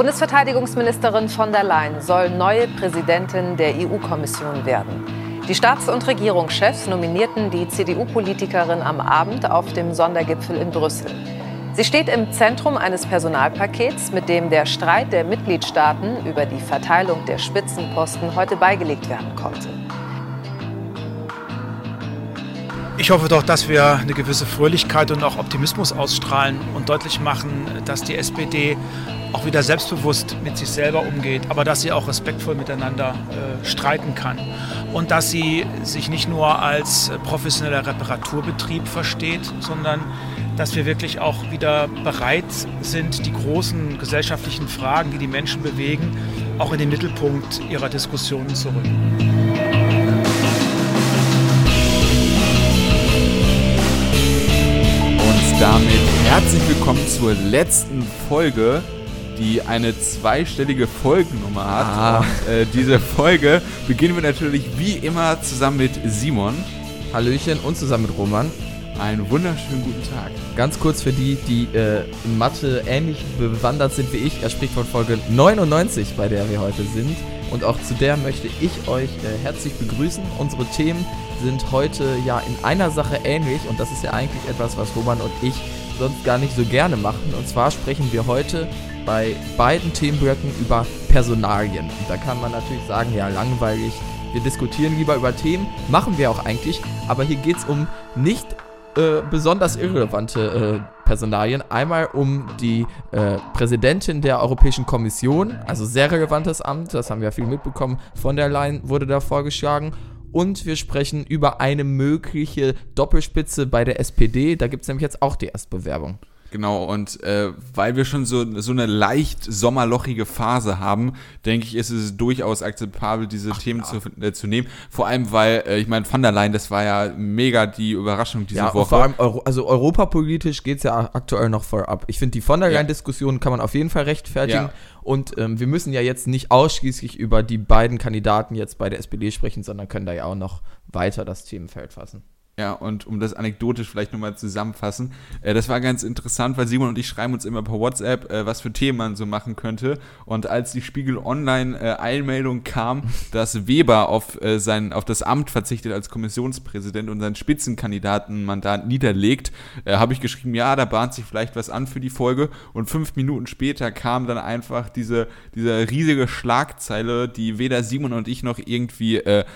Bundesverteidigungsministerin von der Leyen soll neue Präsidentin der EU-Kommission werden. Die Staats- und Regierungschefs nominierten die CDU-Politikerin am Abend auf dem Sondergipfel in Brüssel. Sie steht im Zentrum eines Personalpakets, mit dem der Streit der Mitgliedstaaten über die Verteilung der Spitzenposten heute beigelegt werden konnte. Ich hoffe doch, dass wir eine gewisse Fröhlichkeit und auch Optimismus ausstrahlen und deutlich machen, dass die SPD auch wieder selbstbewusst mit sich selber umgeht, aber dass sie auch respektvoll miteinander äh, streiten kann und dass sie sich nicht nur als professioneller Reparaturbetrieb versteht, sondern dass wir wirklich auch wieder bereit sind, die großen gesellschaftlichen Fragen, die die Menschen bewegen, auch in den Mittelpunkt ihrer Diskussionen zu rücken. Und damit herzlich willkommen zur letzten Folge die eine zweistellige Folgennummer hat. Ah. Und, äh, diese Folge beginnen wir natürlich wie immer zusammen mit Simon. Hallöchen und zusammen mit Roman. Einen wunderschönen guten Tag. Ganz kurz für die, die äh, in Mathe ähnlich bewandert sind wie ich. Er spricht von Folge 99, bei der wir heute sind. Und auch zu der möchte ich euch äh, herzlich begrüßen. Unsere Themen sind heute ja in einer Sache ähnlich. Und das ist ja eigentlich etwas, was Roman und ich sonst gar nicht so gerne machen. Und zwar sprechen wir heute bei beiden Themenblöcken über Personalien. Und da kann man natürlich sagen, ja, langweilig. Wir diskutieren lieber über Themen, machen wir auch eigentlich, aber hier geht es um nicht äh, besonders irrelevante äh, Personalien. Einmal um die äh, Präsidentin der Europäischen Kommission, also sehr relevantes Amt, das haben wir viel mitbekommen, von der Leyen wurde da vorgeschlagen. Und wir sprechen über eine mögliche Doppelspitze bei der SPD. Da gibt es nämlich jetzt auch die Erstbewerbung. Genau, und äh, weil wir schon so, so eine leicht sommerlochige Phase haben, denke ich, ist es durchaus akzeptabel, diese Ach, Themen ja. zu, äh, zu nehmen. Vor allem, weil, äh, ich meine, Van der Leyen, das war ja mega die Überraschung diese ja, Woche. Vor allem, Euro, also europapolitisch geht es ja aktuell noch voll ab. Ich finde, die Von der Leyen-Diskussion kann man auf jeden Fall rechtfertigen. Ja. Und ähm, wir müssen ja jetzt nicht ausschließlich über die beiden Kandidaten jetzt bei der SPD sprechen, sondern können da ja auch noch weiter das Themenfeld fassen. Ja, und um das anekdotisch vielleicht nochmal zusammenfassen, äh, das war ganz interessant, weil Simon und ich schreiben uns immer per WhatsApp, äh, was für Themen man so machen könnte. Und als die Spiegel Online äh, kam, dass Weber auf, äh, sein, auf das Amt verzichtet als Kommissionspräsident und sein Spitzenkandidatenmandat niederlegt, äh, habe ich geschrieben, ja, da bahnt sich vielleicht was an für die Folge. Und fünf Minuten später kam dann einfach diese, diese riesige Schlagzeile, die weder Simon und ich noch irgendwie äh,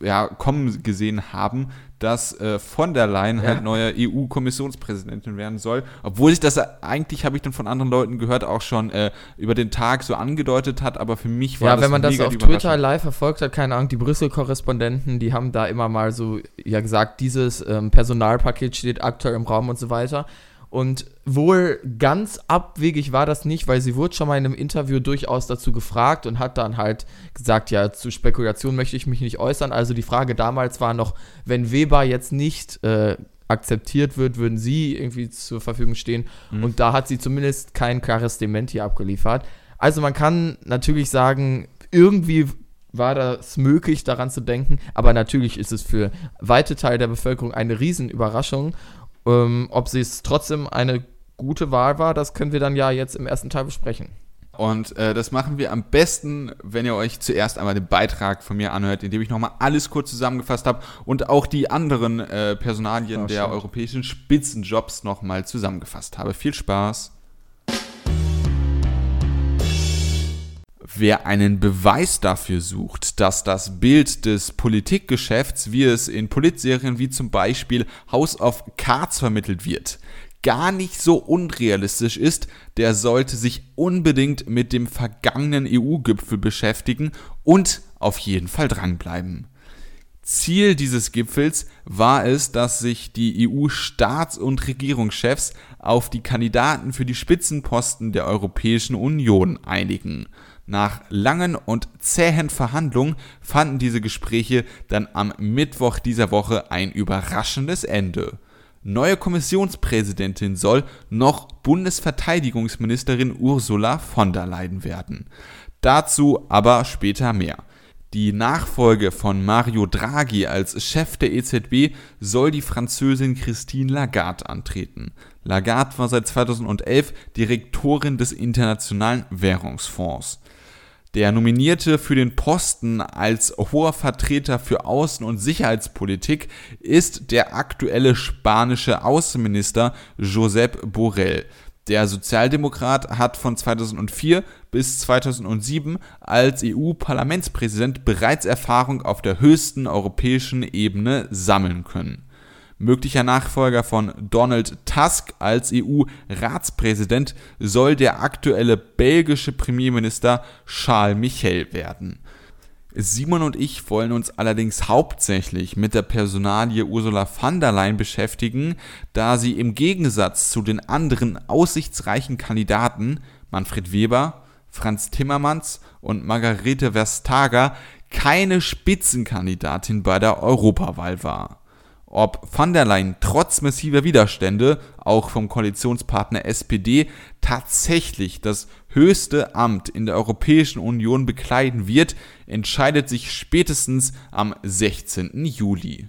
ja, kommen gesehen haben, dass äh, von der Leyen halt ja. halt neue EU-Kommissionspräsidentin werden soll. Obwohl sich das eigentlich, habe ich dann von anderen Leuten gehört, auch schon äh, über den Tag so angedeutet hat, aber für mich war ja, das Ja, wenn man das auf Twitter live verfolgt hat, keine Ahnung, die Brüssel-Korrespondenten, die haben da immer mal so ja gesagt, dieses ähm, Personalpaket steht aktuell im Raum und so weiter. Und wohl ganz abwegig war das nicht, weil sie wurde schon mal in einem Interview durchaus dazu gefragt und hat dann halt gesagt, ja, zu Spekulation möchte ich mich nicht äußern. Also die Frage damals war noch, wenn Weber jetzt nicht äh, akzeptiert wird, würden sie irgendwie zur Verfügung stehen. Mhm. Und da hat sie zumindest kein klares Dementi abgeliefert. Also man kann natürlich sagen, irgendwie war das möglich, daran zu denken, aber natürlich ist es für weite Teile der Bevölkerung eine Riesenüberraschung ähm, ob sie es trotzdem eine gute Wahl war, das können wir dann ja jetzt im ersten Teil besprechen. Und äh, das machen wir am besten, wenn ihr euch zuerst einmal den Beitrag von mir anhört, in dem ich nochmal alles kurz zusammengefasst habe und auch die anderen äh, Personalien oh, der europäischen Spitzenjobs nochmal zusammengefasst habe. Viel Spaß! Wer einen Beweis dafür sucht, dass das Bild des Politikgeschäfts, wie es in Politserien wie zum Beispiel House of Cards vermittelt wird, gar nicht so unrealistisch ist, der sollte sich unbedingt mit dem vergangenen EU-Gipfel beschäftigen und auf jeden Fall dranbleiben. Ziel dieses Gipfels war es, dass sich die EU-Staats- und Regierungschefs auf die Kandidaten für die Spitzenposten der Europäischen Union einigen. Nach langen und zähen Verhandlungen fanden diese Gespräche dann am Mittwoch dieser Woche ein überraschendes Ende. Neue Kommissionspräsidentin soll noch Bundesverteidigungsministerin Ursula von der Leyen werden. Dazu aber später mehr. Die Nachfolge von Mario Draghi als Chef der EZB soll die Französin Christine Lagarde antreten. Lagarde war seit 2011 Direktorin des Internationalen Währungsfonds. Der Nominierte für den Posten als hoher Vertreter für Außen- und Sicherheitspolitik ist der aktuelle spanische Außenminister Josep Borrell. Der Sozialdemokrat hat von 2004 bis 2007 als EU-Parlamentspräsident bereits Erfahrung auf der höchsten europäischen Ebene sammeln können. Möglicher Nachfolger von Donald Tusk als EU-Ratspräsident soll der aktuelle belgische Premierminister Charles Michel werden. Simon und ich wollen uns allerdings hauptsächlich mit der Personalie Ursula von der Leyen beschäftigen, da sie im Gegensatz zu den anderen aussichtsreichen Kandidaten Manfred Weber, Franz Timmermans und Margarete Vestager keine Spitzenkandidatin bei der Europawahl war. Ob van der Leyen trotz massiver Widerstände, auch vom Koalitionspartner SPD, tatsächlich das höchste Amt in der Europäischen Union bekleiden wird, entscheidet sich spätestens am 16. Juli.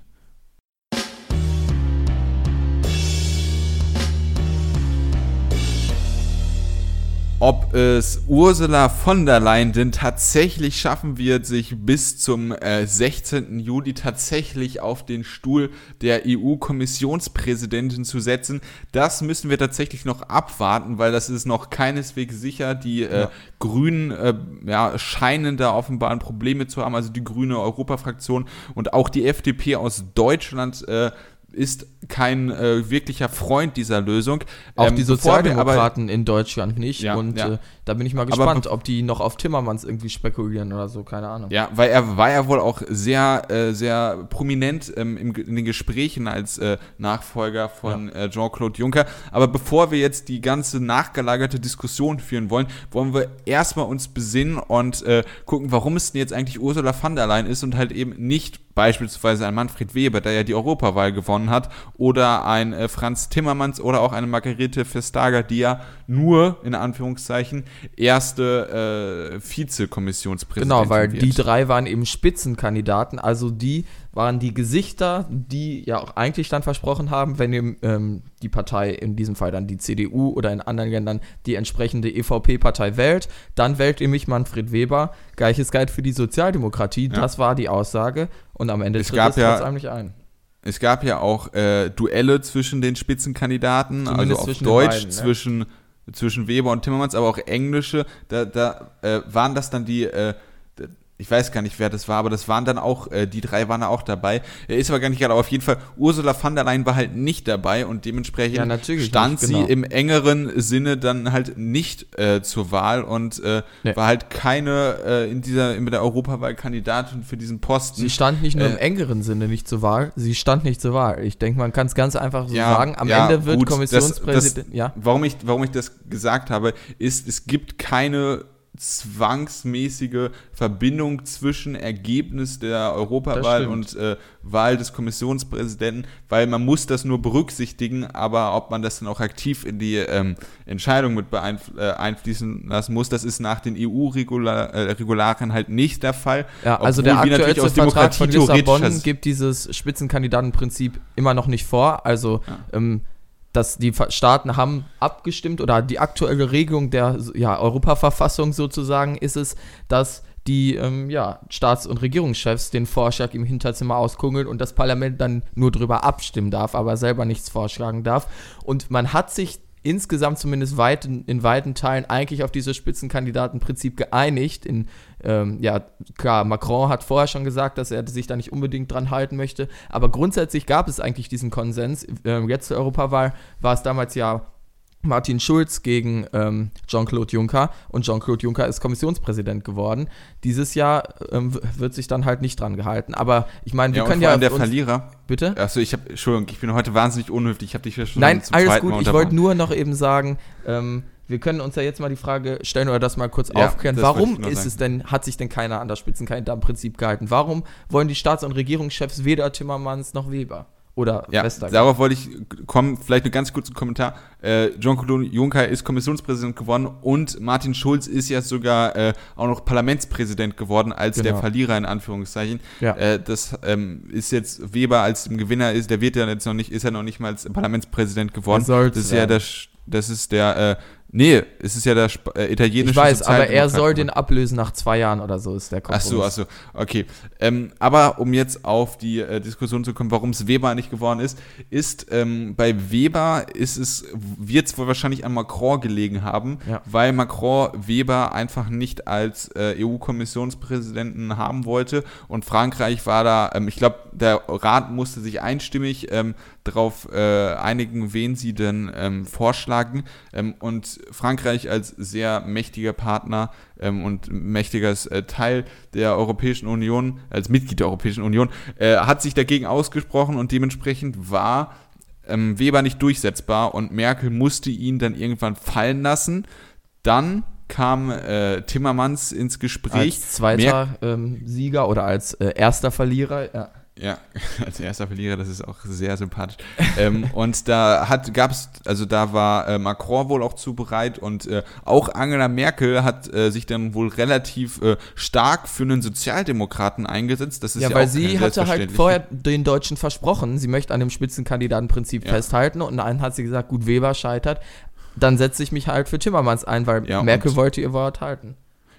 Ob es Ursula von der Leyen denn tatsächlich schaffen wird, sich bis zum äh, 16. Juli tatsächlich auf den Stuhl der EU-Kommissionspräsidentin zu setzen, das müssen wir tatsächlich noch abwarten, weil das ist noch keineswegs sicher. Die äh, ja. Grünen äh, ja, scheinen da offenbar Probleme zu haben, also die grüne Europafraktion und auch die FDP aus Deutschland äh, ist kein äh, wirklicher Freund dieser Lösung. Auch ähm, die Sozialdemokraten in Deutschland nicht. Ja, und ja. Äh, da bin ich mal gespannt, aber, ob die noch auf Timmermans irgendwie spekulieren oder so, keine Ahnung. Ja, weil er war ja wohl auch sehr, äh, sehr prominent ähm, im, in den Gesprächen als äh, Nachfolger von ja. Äh, Jean-Claude Juncker. Aber bevor wir jetzt die ganze nachgelagerte Diskussion führen wollen, wollen wir erstmal uns besinnen und äh, gucken, warum es denn jetzt eigentlich Ursula von der Leyen ist und halt eben nicht beispielsweise ein Manfred Weber, der ja die Europawahl gewonnen hat, oder ein äh, Franz Timmermans oder auch eine Margarete Vestager, die ja nur, in Anführungszeichen, erste äh, Vizekommissionspräsidentin Genau, weil wird. die drei waren eben Spitzenkandidaten, also die waren die Gesichter, die ja auch eigentlich dann versprochen haben, wenn ähm, die Partei, in diesem Fall dann die CDU oder in anderen Ländern die entsprechende EVP-Partei wählt, dann wählt ihr mich Manfred Weber. Gleiches galt für die Sozialdemokratie, ja. das war die Aussage und am Ende es tritt es ja, ein. Es gab ja auch äh, Duelle zwischen den Spitzenkandidaten, Zumindest also auf Deutsch beiden, zwischen, zwischen Weber und Timmermans, aber auch englische. Da, da äh, waren das dann die äh, ich weiß gar nicht, wer das war, aber das waren dann auch, äh, die drei waren da auch dabei. Er ist aber gar nicht gerade, aber auf jeden Fall, Ursula von der Leyen war halt nicht dabei und dementsprechend ja, stand nicht, genau. sie im engeren Sinne dann halt nicht äh, zur Wahl und äh, nee. war halt keine äh, in dieser, in der Europawahl Kandidatin für diesen Posten. Sie stand nicht nur im äh, engeren Sinne nicht zur Wahl, sie stand nicht zur Wahl. Ich denke, man kann es ganz einfach so ja, sagen. Am ja, Ende wird Kommissionspräsident, ja. Warum ich, warum ich das gesagt habe, ist, es gibt keine zwangsmäßige Verbindung zwischen Ergebnis der Europawahl und äh, Wahl des Kommissionspräsidenten, weil man muss das nur berücksichtigen, aber ob man das dann auch aktiv in die ähm, Entscheidung mit beeinfließen äh, lassen muss, das ist nach den EU-Regularien äh, halt nicht der Fall. Ja, also der aktuelle Vertrag von Lissabon gibt dieses Spitzenkandidatenprinzip immer noch nicht vor, also ja. ähm, dass die Staaten haben abgestimmt oder die aktuelle Regelung der ja, Europaverfassung sozusagen ist es, dass die ähm, ja, Staats- und Regierungschefs den Vorschlag im Hinterzimmer auskungeln und das Parlament dann nur darüber abstimmen darf, aber selber nichts vorschlagen darf. Und man hat sich insgesamt zumindest weit, in weiten Teilen eigentlich auf dieses Spitzenkandidatenprinzip geeinigt. In, ähm, ja, klar, Macron hat vorher schon gesagt, dass er sich da nicht unbedingt dran halten möchte, aber grundsätzlich gab es eigentlich diesen Konsens. Ähm, jetzt zur Europawahl war es damals ja Martin Schulz gegen ähm, Jean-Claude Juncker und Jean-Claude Juncker ist Kommissionspräsident geworden. Dieses Jahr ähm, wird sich dann halt nicht dran gehalten. Aber ich meine, wir ja, können ja. der Verlierer. Bitte? Achso, ich habe, Entschuldigung, ich bin heute wahnsinnig unhöflich. Ich habe dich ja schon Nein, alles gut. Ich wollte nur noch eben sagen, ähm, wir können uns ja jetzt mal die Frage stellen oder das mal kurz ja, aufklären. Warum ist sagen. es denn, hat sich denn keiner an das Spitzenkandidatenprinzip gehalten? Warum wollen die Staats- und Regierungschefs weder Timmermans noch Weber? Oder ja, Vestager. Darauf wollte ich kommen, vielleicht einen ganz kurzen Kommentar. Äh, Jean-Claude Juncker ist Kommissionspräsident geworden und Martin Schulz ist ja sogar äh, auch noch Parlamentspräsident geworden als Genau. der Verlierer in Anführungszeichen. Ja. Äh, das ähm, ist jetzt Weber als dem Gewinner ist, der wird ja jetzt noch nicht, ist ja noch nicht mal als Parlamentspräsident geworden. Das ist ja der, das ist der, äh, nee, es ist ja der Sp äh, italienische ich weiß, aber er soll den ablösen nach zwei Jahren oder so, ist der Ach Kompromiss. so, ach so, okay. Ähm, aber um jetzt auf die äh, Diskussion zu kommen, warum es Weber nicht geworden ist, ist ähm, bei Weber ist es, wird es wohl wahrscheinlich an Macron gelegen haben, Ja. weil Macron Weber einfach nicht als äh, EU-Kommissionspräsidenten haben wollte und Frankreich war da, ähm, ich glaube, der Rat musste sich einstimmig ähm, darauf äh, einigen, wen sie denn ähm, vorschlagen ähm, und Frankreich als sehr mächtiger Partner ähm, und mächtiges äh, Teil der Europäischen Union, als Mitglied der Europäischen Union, äh, hat sich dagegen ausgesprochen und dementsprechend war ähm, Weber nicht durchsetzbar und Merkel musste ihn dann irgendwann fallen lassen. Dann kam äh, Timmermans ins Gespräch. Als zweiter ähm, Sieger oder als äh, erster Verlierer. Ja. Ja, als erster Verlierer, das ist auch sehr sympathisch. ähm, und da hat gab's, also da war äh, Macron wohl auch zu bereit und äh, auch Angela Merkel hat äh, sich dann wohl relativ äh, stark für einen Sozialdemokraten eingesetzt. Das ist ja, Ja, weil sie hatte halt vorher den Deutschen versprochen, sie möchte an dem Spitzenkandidatenprinzip Ja. festhalten und dann hat sie gesagt, gut, Weber scheitert, dann setze ich mich halt für Timmermans ein, weil Ja, Merkel wollte ihr Wort halten.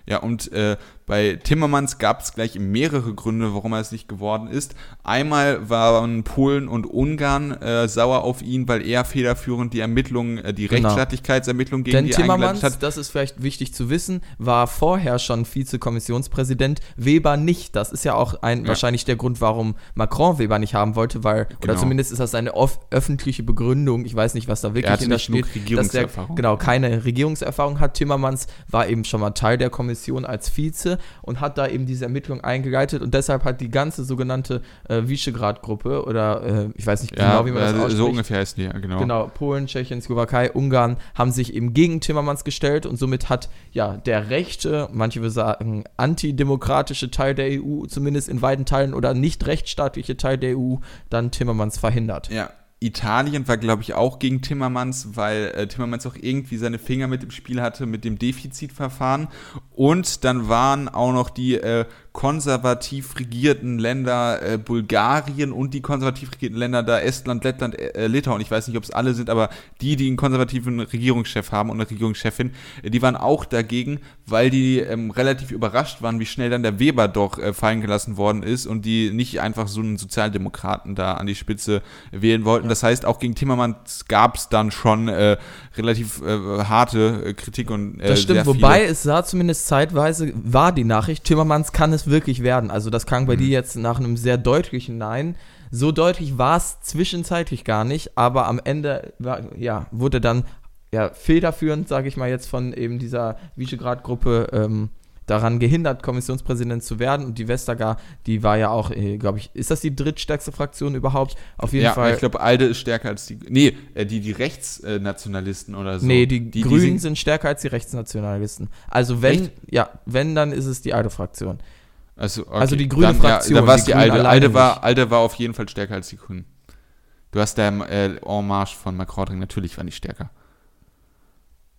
Ja, und äh, bei Timmermans gab es gleich mehrere Gründe, warum er es nicht geworden ist. Einmal waren Polen und Ungarn äh, sauer auf ihn, weil er federführend die Ermittlungen, äh, die Genau. Rechtsstaatlichkeitsermittlungen gegen Denn die Timmermans, hat. das ist vielleicht wichtig zu wissen, war vorher schon Vizekommissionspräsident, Weber nicht. Das ist ja auch ein, Ja. wahrscheinlich der Grund, warum Macron Weber nicht haben wollte, weil, oder Genau. zumindest ist das eine öffentliche Begründung, ich weiß nicht, was da wirklich hatte hinter nicht genug steht, dass der Regierungserfahrung. genau keine Regierungserfahrung hat. Timmermans war eben schon mal Teil der Kommission als Vize und hat da eben diese Ermittlung eingeleitet und deshalb hat die ganze sogenannte äh, Visegrad-Gruppe oder äh, ich weiß nicht Ja, genau, wie man das äh, ausspricht. so ungefähr heißt die, ja, genau. Genau, Polen, Tschechien, Slowakei, Ungarn haben sich eben gegen Timmermans gestellt und somit hat ja der rechte, manche würden sagen antidemokratische Teil der EU, zumindest in weiten Teilen oder nicht rechtsstaatliche Teil der EU, dann Timmermans verhindert. Ja, Italien war, glaube ich, auch gegen Timmermans, weil äh, Timmermans auch irgendwie seine Finger mit im Spiel hatte mit dem Defizitverfahren. Und dann waren auch noch die äh, konservativ regierten Länder äh, Bulgarien und die konservativ regierten Länder da Estland, Lettland, äh, Litauen. Ich weiß nicht, ob es alle sind, aber die, die einen konservativen Regierungschef haben und eine Regierungschefin, äh, die waren auch dagegen, weil die ähm, relativ überrascht waren, wie schnell dann der Weber doch äh, fallen gelassen worden ist und die nicht einfach so einen Sozialdemokraten da an die Spitze wählen wollten. Das heißt, auch gegen Timmermans gab es dann schon äh, relativ äh, harte äh, Kritik und äh, Das stimmt, wobei es sah zumindest zeitweise, war die Nachricht, Timmermans kann es wirklich werden. Also das klang bei Mhm. dir jetzt nach einem sehr deutlichen Nein. So deutlich war es zwischenzeitlich gar nicht, aber am Ende war, ja, wurde dann ja, federführend, sage ich mal jetzt, von eben dieser Visegrad-Gruppe ähm, daran gehindert, Kommissionspräsident zu werden. Und die Vestager, die war ja auch, äh, glaube ich, ist das die drittstärkste Fraktion überhaupt? Auf jeden ja, Fall. ich glaube, Alde ist stärker als die. Nee, äh, die, die Rechtsnationalisten oder so. Nee, die, die Grünen sind- sind stärker als die Rechtsnationalisten. Also wenn, Echt? ja, wenn, dann ist es die alte Fraktion. Also, okay. Also die grüne dann, Fraktion, Ja, da war es die die, Alde. Alde war. Alde war auf jeden Fall stärker als die Grünen. Du hast da äh, En Marche von Macron drin, natürlich war nicht stärker.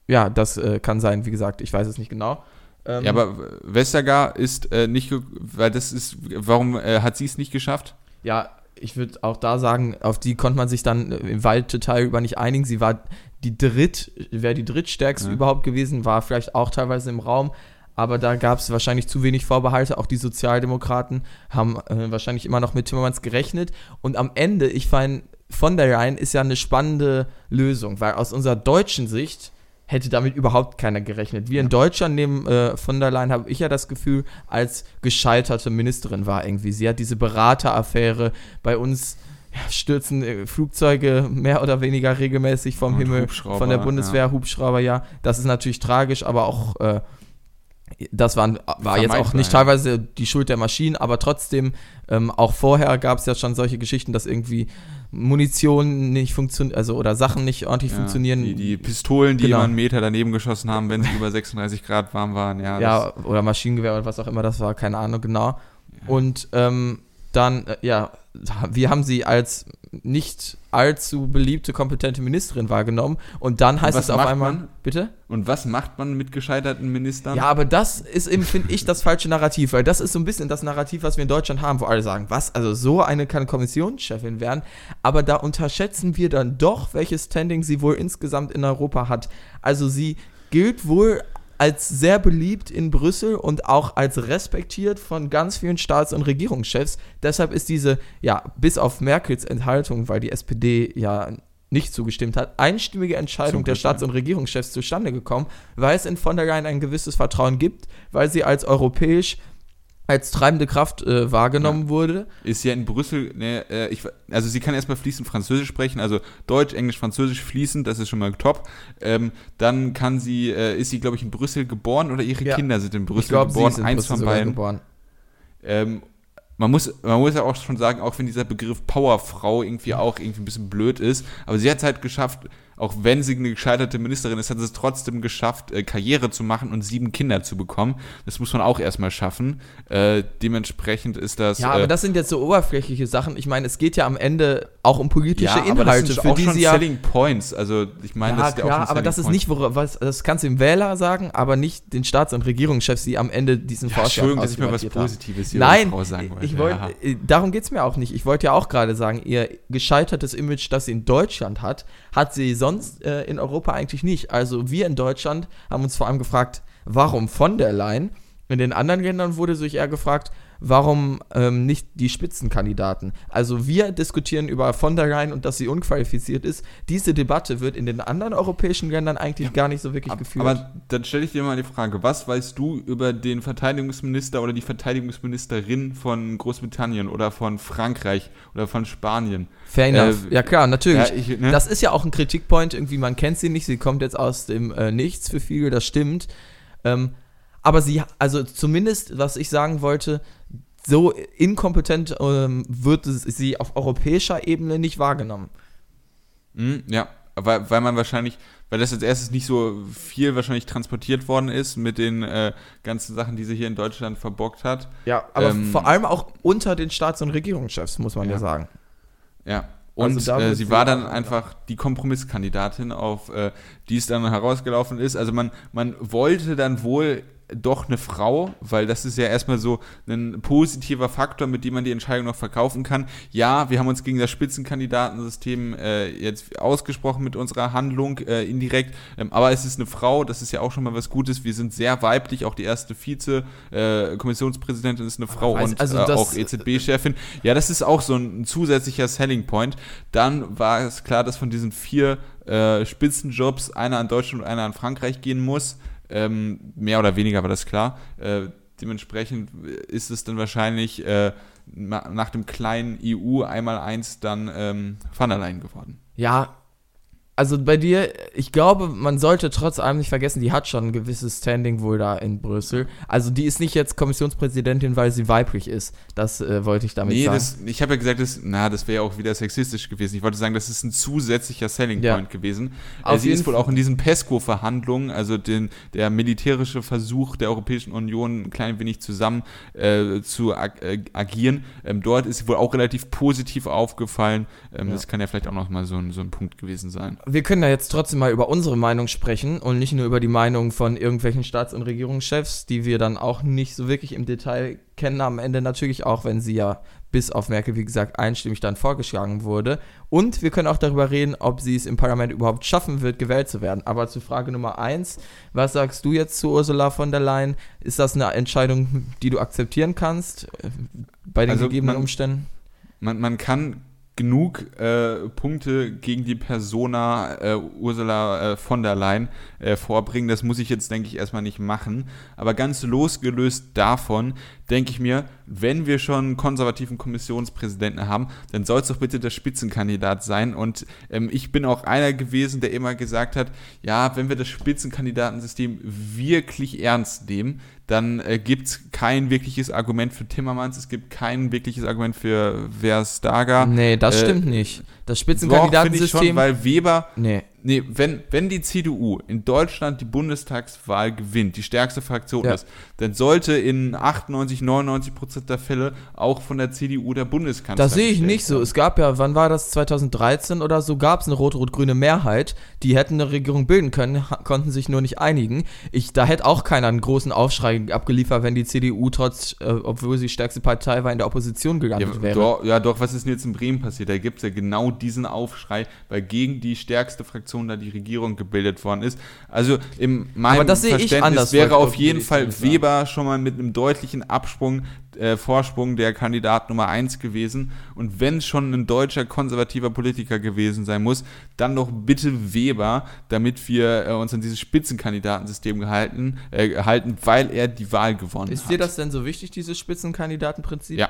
Ja, das äh, kann sein, wie gesagt, ich weiß es nicht genau. Ähm, Ja, aber Vestager ist äh, nicht, weil das ist, warum äh, hat sie es nicht geschafft? ja, ich würde auch da sagen, auf die konnte man sich dann äh, im weiten Teil über nicht einigen. Sie war die dritt, wäre die drittstärkste Ja. überhaupt gewesen, war vielleicht auch teilweise im Raum. Aber da gab es wahrscheinlich zu wenig Vorbehalte. Auch die Sozialdemokraten haben äh, wahrscheinlich immer noch mit Timmermans gerechnet. Und am Ende, ich finde, von der Leyen ist ja eine spannende Lösung, weil aus unserer deutschen Sicht hätte damit überhaupt keiner gerechnet. Wir in Deutschland nehmen äh, von der Leyen, habe ich ja das Gefühl, als gescheiterte Ministerin war irgendwie. Sie hat diese Berateraffäre bei uns. Ja, stürzen äh, Flugzeuge mehr oder weniger regelmäßig vom Und Himmel von der Bundeswehr, Hubschrauber, ja. Das ist natürlich tragisch, aber auch äh, das waren, war jetzt auch nicht ja. teilweise die Schuld der Maschinen, aber trotzdem, ähm, auch vorher gab es ja schon solche Geschichten, dass irgendwie Munition nicht funktioniert, also oder Sachen nicht ordentlich Ja, funktionieren. Die, die Pistolen, die Genau. immer einen Meter daneben geschossen haben, wenn sie über 36 Grad warm waren. Ja, ja, oder Maschinengewehr oder was auch immer das war, keine Ahnung genau. Und ähm, dann, äh, ja, wir haben sie als nicht allzu beliebte, kompetente Ministerin wahrgenommen. Und dann heißt was es auf einmal. man? Bitte? Und was macht man mit gescheiterten Ministern? Ja, aber das ist eben, finde ich, das falsche Narrativ, weil das ist so ein bisschen das Narrativ, was wir in Deutschland haben, wo alle sagen, was, also so eine kann Kommissionschefin werden, aber da unterschätzen wir dann doch, welches Standing sie wohl insgesamt in Europa hat. Also sie gilt wohl als sehr beliebt in Brüssel und auch als respektiert von ganz vielen Staats- und Regierungschefs. Deshalb ist diese, ja, bis auf Merkels Enthaltung, weil die SPD ja nicht zugestimmt hat, einstimmige Entscheidung der Staats- und Regierungschefs zustande gekommen, weil es in von der Leyen ein gewisses Vertrauen gibt, weil sie als europäisch als treibende Kraft äh, wahrgenommen wurde. Ist ja in Brüssel, ne, äh, ich, also sie kann erstmal fließend Französisch sprechen, also Deutsch, Englisch, Französisch fließend, das ist schon mal top. Ähm, dann kann sie, äh, ist sie, glaube ich, in Brüssel geboren oder ihre Ja. Kinder sind in Ich Brüssel glaube, sie geboren, ist in eins Brüssel von beiden. geboren. Ähm, man muss, man muss ja auch schon sagen, auch wenn dieser Begriff Powerfrau irgendwie auch irgendwie ein bisschen blöd ist, aber sie hat es halt geschafft, auch wenn sie eine gescheiterte Ministerin ist, hat sie es trotzdem geschafft, äh, Karriere zu machen und sieben Kinder zu bekommen. Das muss man auch erstmal schaffen. Äh, dementsprechend ist das. Ja, äh, aber das sind jetzt so oberflächliche Sachen. Ich meine, es geht ja am Ende auch um politische ja, aber Inhalte, das sind für auch die schon sie ja Selling Points. Also ich meine, ja, das ist ja auch klar, schon aber das ist nicht, wora- was, das kannst du dem Wähler sagen, aber nicht den Staats- und Regierungschefs, die am Ende diesen Ja, Vorschlag Entschuldigung, dass ich mal was. Positives hier Nein, sagen wollte. ich wollte, Ja. äh, darum geht es mir auch nicht. Ich wollte ja auch gerade sagen, ihr gescheitertes Image, das sie in Deutschland hat, hat sie sonst äh, in Europa eigentlich nicht. Also wir in Deutschland haben uns vor allem gefragt, warum von der Leyen? In den anderen Ländern wurde sich eher gefragt, warum ähm, nicht die Spitzenkandidaten? Also wir diskutieren über von der Leyen und dass sie unqualifiziert ist. Diese Debatte wird in den anderen europäischen Ländern eigentlich gar nicht so wirklich Ab- geführt. Aber dann stelle ich dir mal die Frage, was weißt du über den Verteidigungsminister oder die Verteidigungsministerin von Großbritannien oder von Frankreich oder von Spanien? Fair enough. Äh, ja klar, natürlich. ja, ich- ne? Das ist ja auch ein Kritikpoint, irgendwie, man kennt sie nicht, sie kommt jetzt aus dem äh, Nichts für viele, das stimmt. Ähm, aber sie, also zumindest, was ich sagen wollte, so inkompetent ähm, wird sie auf europäischer Ebene nicht wahrgenommen. Hm, ja, weil, weil man wahrscheinlich, weil das als erstes nicht so viel wahrscheinlich transportiert worden ist mit den äh, ganzen Sachen, die sie hier in Deutschland verbockt hat. Ja, aber Ähm, vor allem auch unter den Staats- und Regierungschefs, muss man ja, Ja. sagen. Ja. Und Also äh, sie war dann einfach- einfach die Kompromisskandidatin, auf äh, die es dann herausgelaufen ist. Also man, man wollte dann wohl doch eine Frau, weil das ist ja erstmal so ein positiver Faktor, mit dem man die Entscheidung noch verkaufen kann. Ja, wir haben uns gegen das Spitzenkandidatensystem äh, jetzt ausgesprochen mit unserer Handlung äh, indirekt, ähm, aber es ist eine Frau, das ist ja auch schon mal was Gutes. Wir sind sehr weiblich, auch die erste Vize-Kommissionspräsidentin ist eine Frau weiß- und also äh, auch EZB-Chefin. Ja, das ist auch so ein zusätzlicher Selling Point. Dann war es klar, dass von diesen vier äh, Spitzenjobs einer an Deutschland und einer an Frankreich gehen muss. Ähm, mehr oder weniger war das klar. Äh, dementsprechend ist es dann wahrscheinlich äh, na- nach dem kleinen EU einmal eins dann ähm, der Leyen geworden. Ja, also bei dir, ich glaube, man sollte trotz allem nicht vergessen, die hat schon ein gewisses Standing wohl da in Brüssel. Also die ist nicht jetzt Kommissionspräsidentin, weil sie weiblich ist. Das äh, wollte ich damit Nee, sagen. das, ich habe ja gesagt, das, na, das wäre ja auch wieder sexistisch gewesen. Ich wollte sagen, das ist ein zusätzlicher Selling Ja. Point gewesen. Auf Äh, sie ist wohl auch in diesen PESCO-Verhandlungen, also den, der militärische Versuch der Europäischen Union, ein klein wenig zusammen äh, zu ag äh, agieren. Ähm, dort ist sie wohl auch relativ positiv aufgefallen. Ähm, Ja. Das kann ja vielleicht auch noch mal so ein, so ein Punkt gewesen sein. Wir können ja jetzt trotzdem mal über unsere Meinung sprechen und nicht nur über die Meinung von irgendwelchen Staats- und Regierungschefs, die wir dann auch nicht so wirklich im Detail kennen. Am Ende natürlich auch, wenn sie ja bis auf Merkel, wie gesagt, einstimmig dann vorgeschlagen wurde. Und wir können auch darüber reden, ob sie es im Parlament überhaupt schaffen wird, gewählt zu werden. Aber zu Frage Nummer eins, was sagst du jetzt zu Ursula von der Leyen? Ist das eine Entscheidung, die du akzeptieren kannst äh, bei den Also gegebenen man- Umständen? Man, man kann genug äh, Punkte gegen die Persona äh, Ursula äh, von der Leyen äh, vorbringen. Das muss ich jetzt, denke ich, erstmal nicht machen. Aber ganz losgelöst davon, denke ich mir, wenn wir schon einen konservativen Kommissionspräsidenten haben, dann soll es doch bitte der Spitzenkandidat sein. Und ähm, ich bin auch einer gewesen, der immer gesagt hat, ja, wenn wir das Spitzenkandidatensystem wirklich ernst nehmen, dann äh, gibt es kein wirkliches Argument für Timmermans, es gibt kein wirkliches Argument für Verstager. Nee, das äh, stimmt nicht. Das Doch, finde ich schon, Spitzenkandidatensystem. weil Weber, nee. Nee, wenn, wenn die CDU in Deutschland die Bundestagswahl gewinnt, die stärkste Fraktion Ja. ist, dann sollte in 98, 99 Prozent der Fälle auch von der CDU der Bundeskanzler. Das sehe ich nicht so. Es gab ja, wann war das, 2013 oder so, gab es eine rot-rot-grüne Mehrheit, die hätten eine Regierung bilden können, konnten sich nur nicht einigen. Ich, da hätte auch keiner einen großen Aufschrei abgeliefert, wenn die CDU trotz, äh, obwohl sie stärkste Partei war, in der Opposition gelandet Ja, wäre. doch, ja, doch, was ist denn jetzt in Bremen passiert? Da gibt es ja genau diesen Aufschrei, weil gegen die stärkste Fraktion da die Regierung gebildet worden ist. Also in meinem Verständnis wäre auf jeden Fall. Weber schon mal mit einem deutlichen Absprung, äh, Vorsprung der Kandidat Nummer 1 gewesen. Und wenn schon ein deutscher konservativer Politiker gewesen sein muss, dann doch bitte Weber, damit wir äh, uns an dieses Spitzenkandidatensystem gehalten, äh, halten, weil er die Wahl gewonnen Ist hat. dir das denn so wichtig, dieses Spitzenkandidatenprinzip? Ja.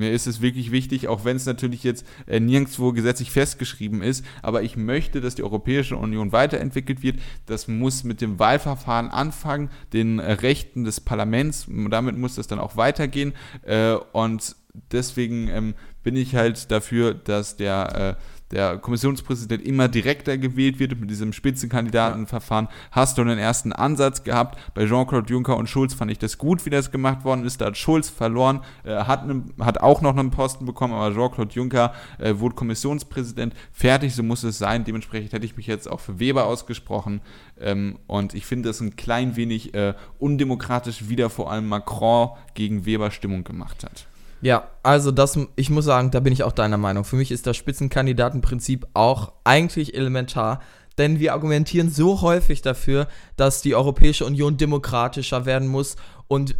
Mir ist es wirklich wichtig, auch wenn es natürlich jetzt äh, nirgendwo gesetzlich festgeschrieben ist, aber ich möchte, dass die Europäische Union weiterentwickelt wird. Das muss mit dem Wahlverfahren anfangen, den äh, Rechten des Parlaments, damit muss das dann auch weitergehen. Äh, und deswegen ähm, bin ich halt dafür, dass der, äh, der Kommissionspräsident immer direkter gewählt wird mit diesem Spitzenkandidatenverfahren. Hast du einen ersten Ansatz gehabt. Bei Jean-Claude Juncker und Schulz fand ich das gut, wie das gemacht worden ist. Da hat Schulz verloren, äh, hat, ne, hat auch noch einen Posten bekommen, aber Jean-Claude Juncker äh, wurde Kommissionspräsident. Fertig, so muss es sein. Dementsprechend hätte ich mich jetzt auch für Weber ausgesprochen. Ähm, und ich finde das ein klein wenig äh, undemokratisch, wie da vor allem Macron gegen Weber Stimmung gemacht hat. Ja, also das, ich muss sagen, da bin ich auch deiner Meinung. Für mich ist das Spitzenkandidatenprinzip auch eigentlich elementar, denn wir argumentieren so häufig dafür, dass die Europäische Union demokratischer werden muss und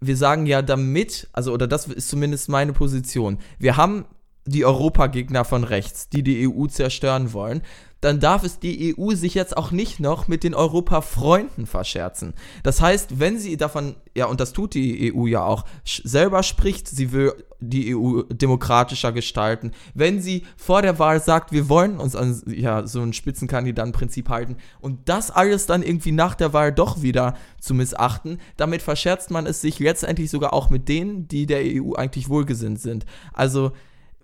wir sagen ja damit, also oder das ist zumindest meine Position, wir haben die Europagegner von rechts, die die EU zerstören wollen, dann darf es die EU sich jetzt auch nicht noch mit den Europafreunden verscherzen. Das heißt, wenn sie davon, ja, und das tut die EU ja auch, selber spricht, sie will die EU demokratischer gestalten, wenn sie vor der Wahl sagt, wir wollen uns an ja, so ein Spitzenkandidatenprinzip halten und das alles dann irgendwie nach der Wahl doch wieder zu missachten, damit verscherzt man es sich letztendlich sogar auch mit denen, die der EU eigentlich wohlgesinnt sind. Also,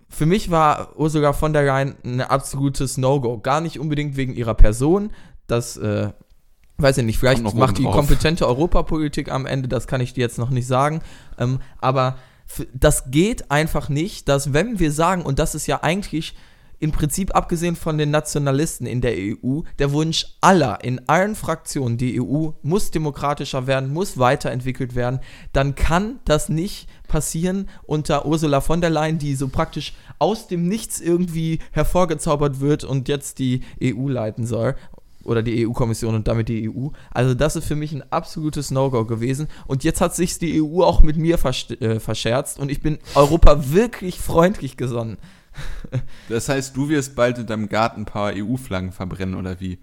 für mich war Ursula von der Leyen ein absolutes No-Go. Gar nicht unbedingt wegen ihrer Person. Das, äh, weiß ich nicht, vielleicht macht die drauf. kompetente Europapolitik am Ende, das kann ich dir jetzt noch nicht sagen. Ähm, aber das geht einfach nicht, dass wenn wir sagen, und das ist ja eigentlich im Prinzip abgesehen von den Nationalisten in der EU, der Wunsch aller in allen Fraktionen, die EU muss demokratischer werden, muss weiterentwickelt werden, dann kann das nicht passieren unter Ursula von der Leyen, die so praktisch aus dem Nichts irgendwie hervorgezaubert wird und jetzt die EU leiten soll oder die EU-Kommission und damit die EU. Also das ist für mich ein absolutes No-Go gewesen. Und jetzt hat sich die EU auch mit mir verst- äh, verscherzt und ich bin Europa wirklich freundlich gesonnen. Das heißt, du wirst bald in deinem Garten ein paar EU-Flaggen verbrennen, oder wie?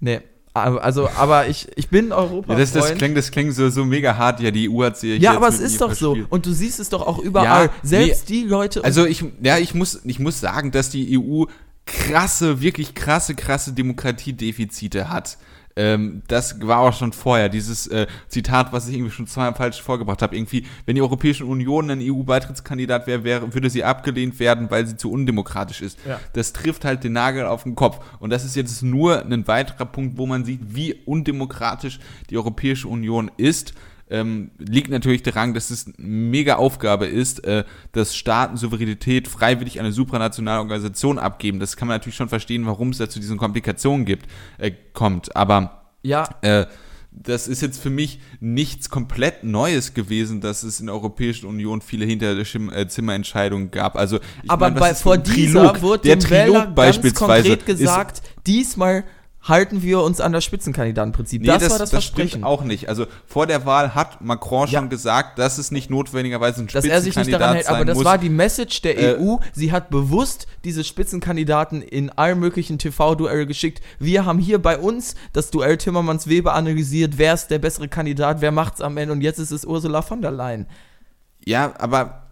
Nee, aber- also, aber ich, ich bin Europa. Ja, das, das klingt, das klingt so, so mega hart. Ja, die EU hat sie ja, aber es ist doch so. verspielt. Und du siehst es doch auch überall. Ja, Selbst die Leute. Also ich, ja, ich muss, ich muss sagen, dass die EU krasse, wirklich krasse, krasse Demokratiedefizite hat. Ähm, das war auch schon vorher, dieses äh, Zitat, was ich irgendwie schon zweimal falsch vorgebracht habe. Irgendwie, wenn die Europäische Union ein EU-Beitrittskandidat wäre, wäre, würde sie abgelehnt werden, weil sie zu undemokratisch ist. Ja. Das trifft halt den Nagel auf den Kopf. Und das ist jetzt nur ein weiterer Punkt, wo man sieht, wie undemokratisch die Europäische Union ist ähm, liegt natürlich daran, dass es eine mega Aufgabe ist, äh, dass Staaten Souveränität freiwillig an eine supranationale Organisation abgeben. Das kann man natürlich schon verstehen, warum es da zu diesen Komplikationen gibt, äh, kommt. Aber ja, äh, das ist jetzt für mich nichts komplett Neues gewesen, dass es in der Europäischen Union viele Hinterzimmerentscheidungen gab. Also ich aber meine, bei, vor dieser Trilog? wurde der Trilog ganz beispielsweise konkret gesagt, diesmal halten wir uns an das Spitzenkandidatenprinzip. Nee, das, das, war das, das Versprechen. auch nicht. Also vor der Wahl hat Macron schon Ja. gesagt, dass es nicht notwendigerweise ein dass er sich nicht Spitzenkandidat daran hält, aber sein das muss. war die Message der Äh, EU. Sie hat bewusst diese Spitzenkandidaten in allen möglichen TV-Duelle geschickt. Wir haben hier bei uns das Duell Timmermans-Weber analysiert. Wer ist der bessere Kandidat? Wer macht's am Ende? Und jetzt ist es Ursula von der Leyen. Ja, aber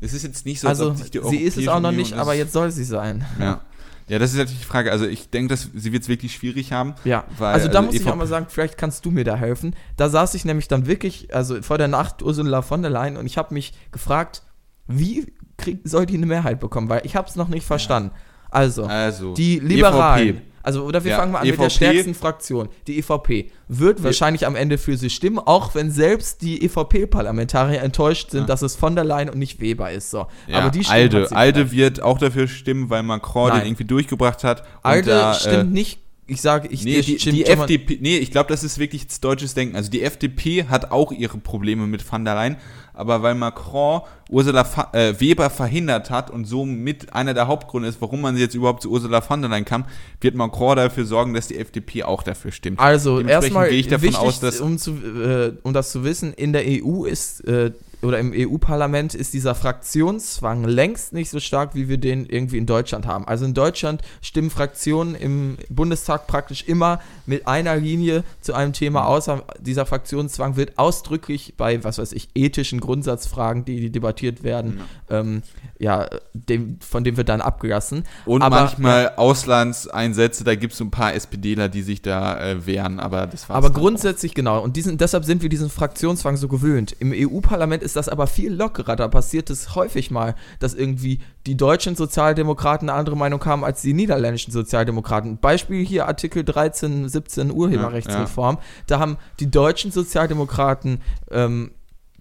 es ist jetzt nicht so, Also, ob sich die sie ist es auch noch Union nicht, aber jetzt soll sie sein. Ja. Ja, das ist natürlich die Frage. Also ich denke, dass sie wird es wirklich schwierig haben. Ja, Weil, also da also muss ich EVP auch mal sagen, vielleicht kannst du mir da helfen. Da saß ich nämlich dann wirklich, also vor der Nacht Ursula von der Leyen und ich habe mich gefragt, wie krieg, soll die eine Mehrheit bekommen? Weil ich habe es noch nicht verstanden. Also, Also, die Liberalen. EVP. Also, oder wir Ja, fangen mal an mit der EVP. stärksten Fraktion. Die EVP wird wahrscheinlich am Ende für sie stimmen, auch wenn selbst die EVP-Parlamentarier enttäuscht sind, dass es von der Leyen und nicht Weber ist. So. Ja, Aber die Stimmen Alde, Alde wird auch dafür stimmen, weil Macron Nein. den irgendwie durchgebracht hat. Alde da, stimmt äh, nicht. Ich sage, ich Nee, die, die FDP, nee, ich glaube, das ist wirklich deutsches Denken. Also die FDP hat auch ihre Probleme mit van der Leyen, aber weil Macron Ursula Fa äh, Weber verhindert hat und somit einer der Hauptgründe ist, warum man jetzt überhaupt zu Ursula von der Leyen kam, wird Macron dafür sorgen, dass die FDP auch dafür stimmt. Also erstmal gehe ich davon wichtig, aus, dass um, zu, äh, um das zu wissen, in der EU ist äh, oder im EU-Parlament ist dieser Fraktionszwang längst nicht so stark, wie wir den irgendwie in Deutschland haben. Also in Deutschland stimmen Fraktionen im Bundestag praktisch immer mit einer Linie zu einem Thema, Mhm. außer dieser Fraktionszwang wird ausdrücklich bei, was weiß ich, ethischen Grundsatzfragen, die, die debattiert werden, ähm, ja, dem, von dem wird dann abgelassen. und Aber- manchmal Auslandseinsätze, da gibt es so ein paar SPDler, die sich da äh, wehren, aber das war's Aber dann auch. grundsätzlich genau. Und diesen, deshalb sind wir diesen Fraktionszwang so gewöhnt. Im EU-Parlament ist das aber viel lockerer. Da passiert es häufig mal, dass irgendwie die deutschen Sozialdemokraten eine andere Meinung haben als die niederländischen Sozialdemokraten. Beispiel hier Artikel 13, 17 Urheberrechtsreform. Da haben die deutschen Sozialdemokraten ähm,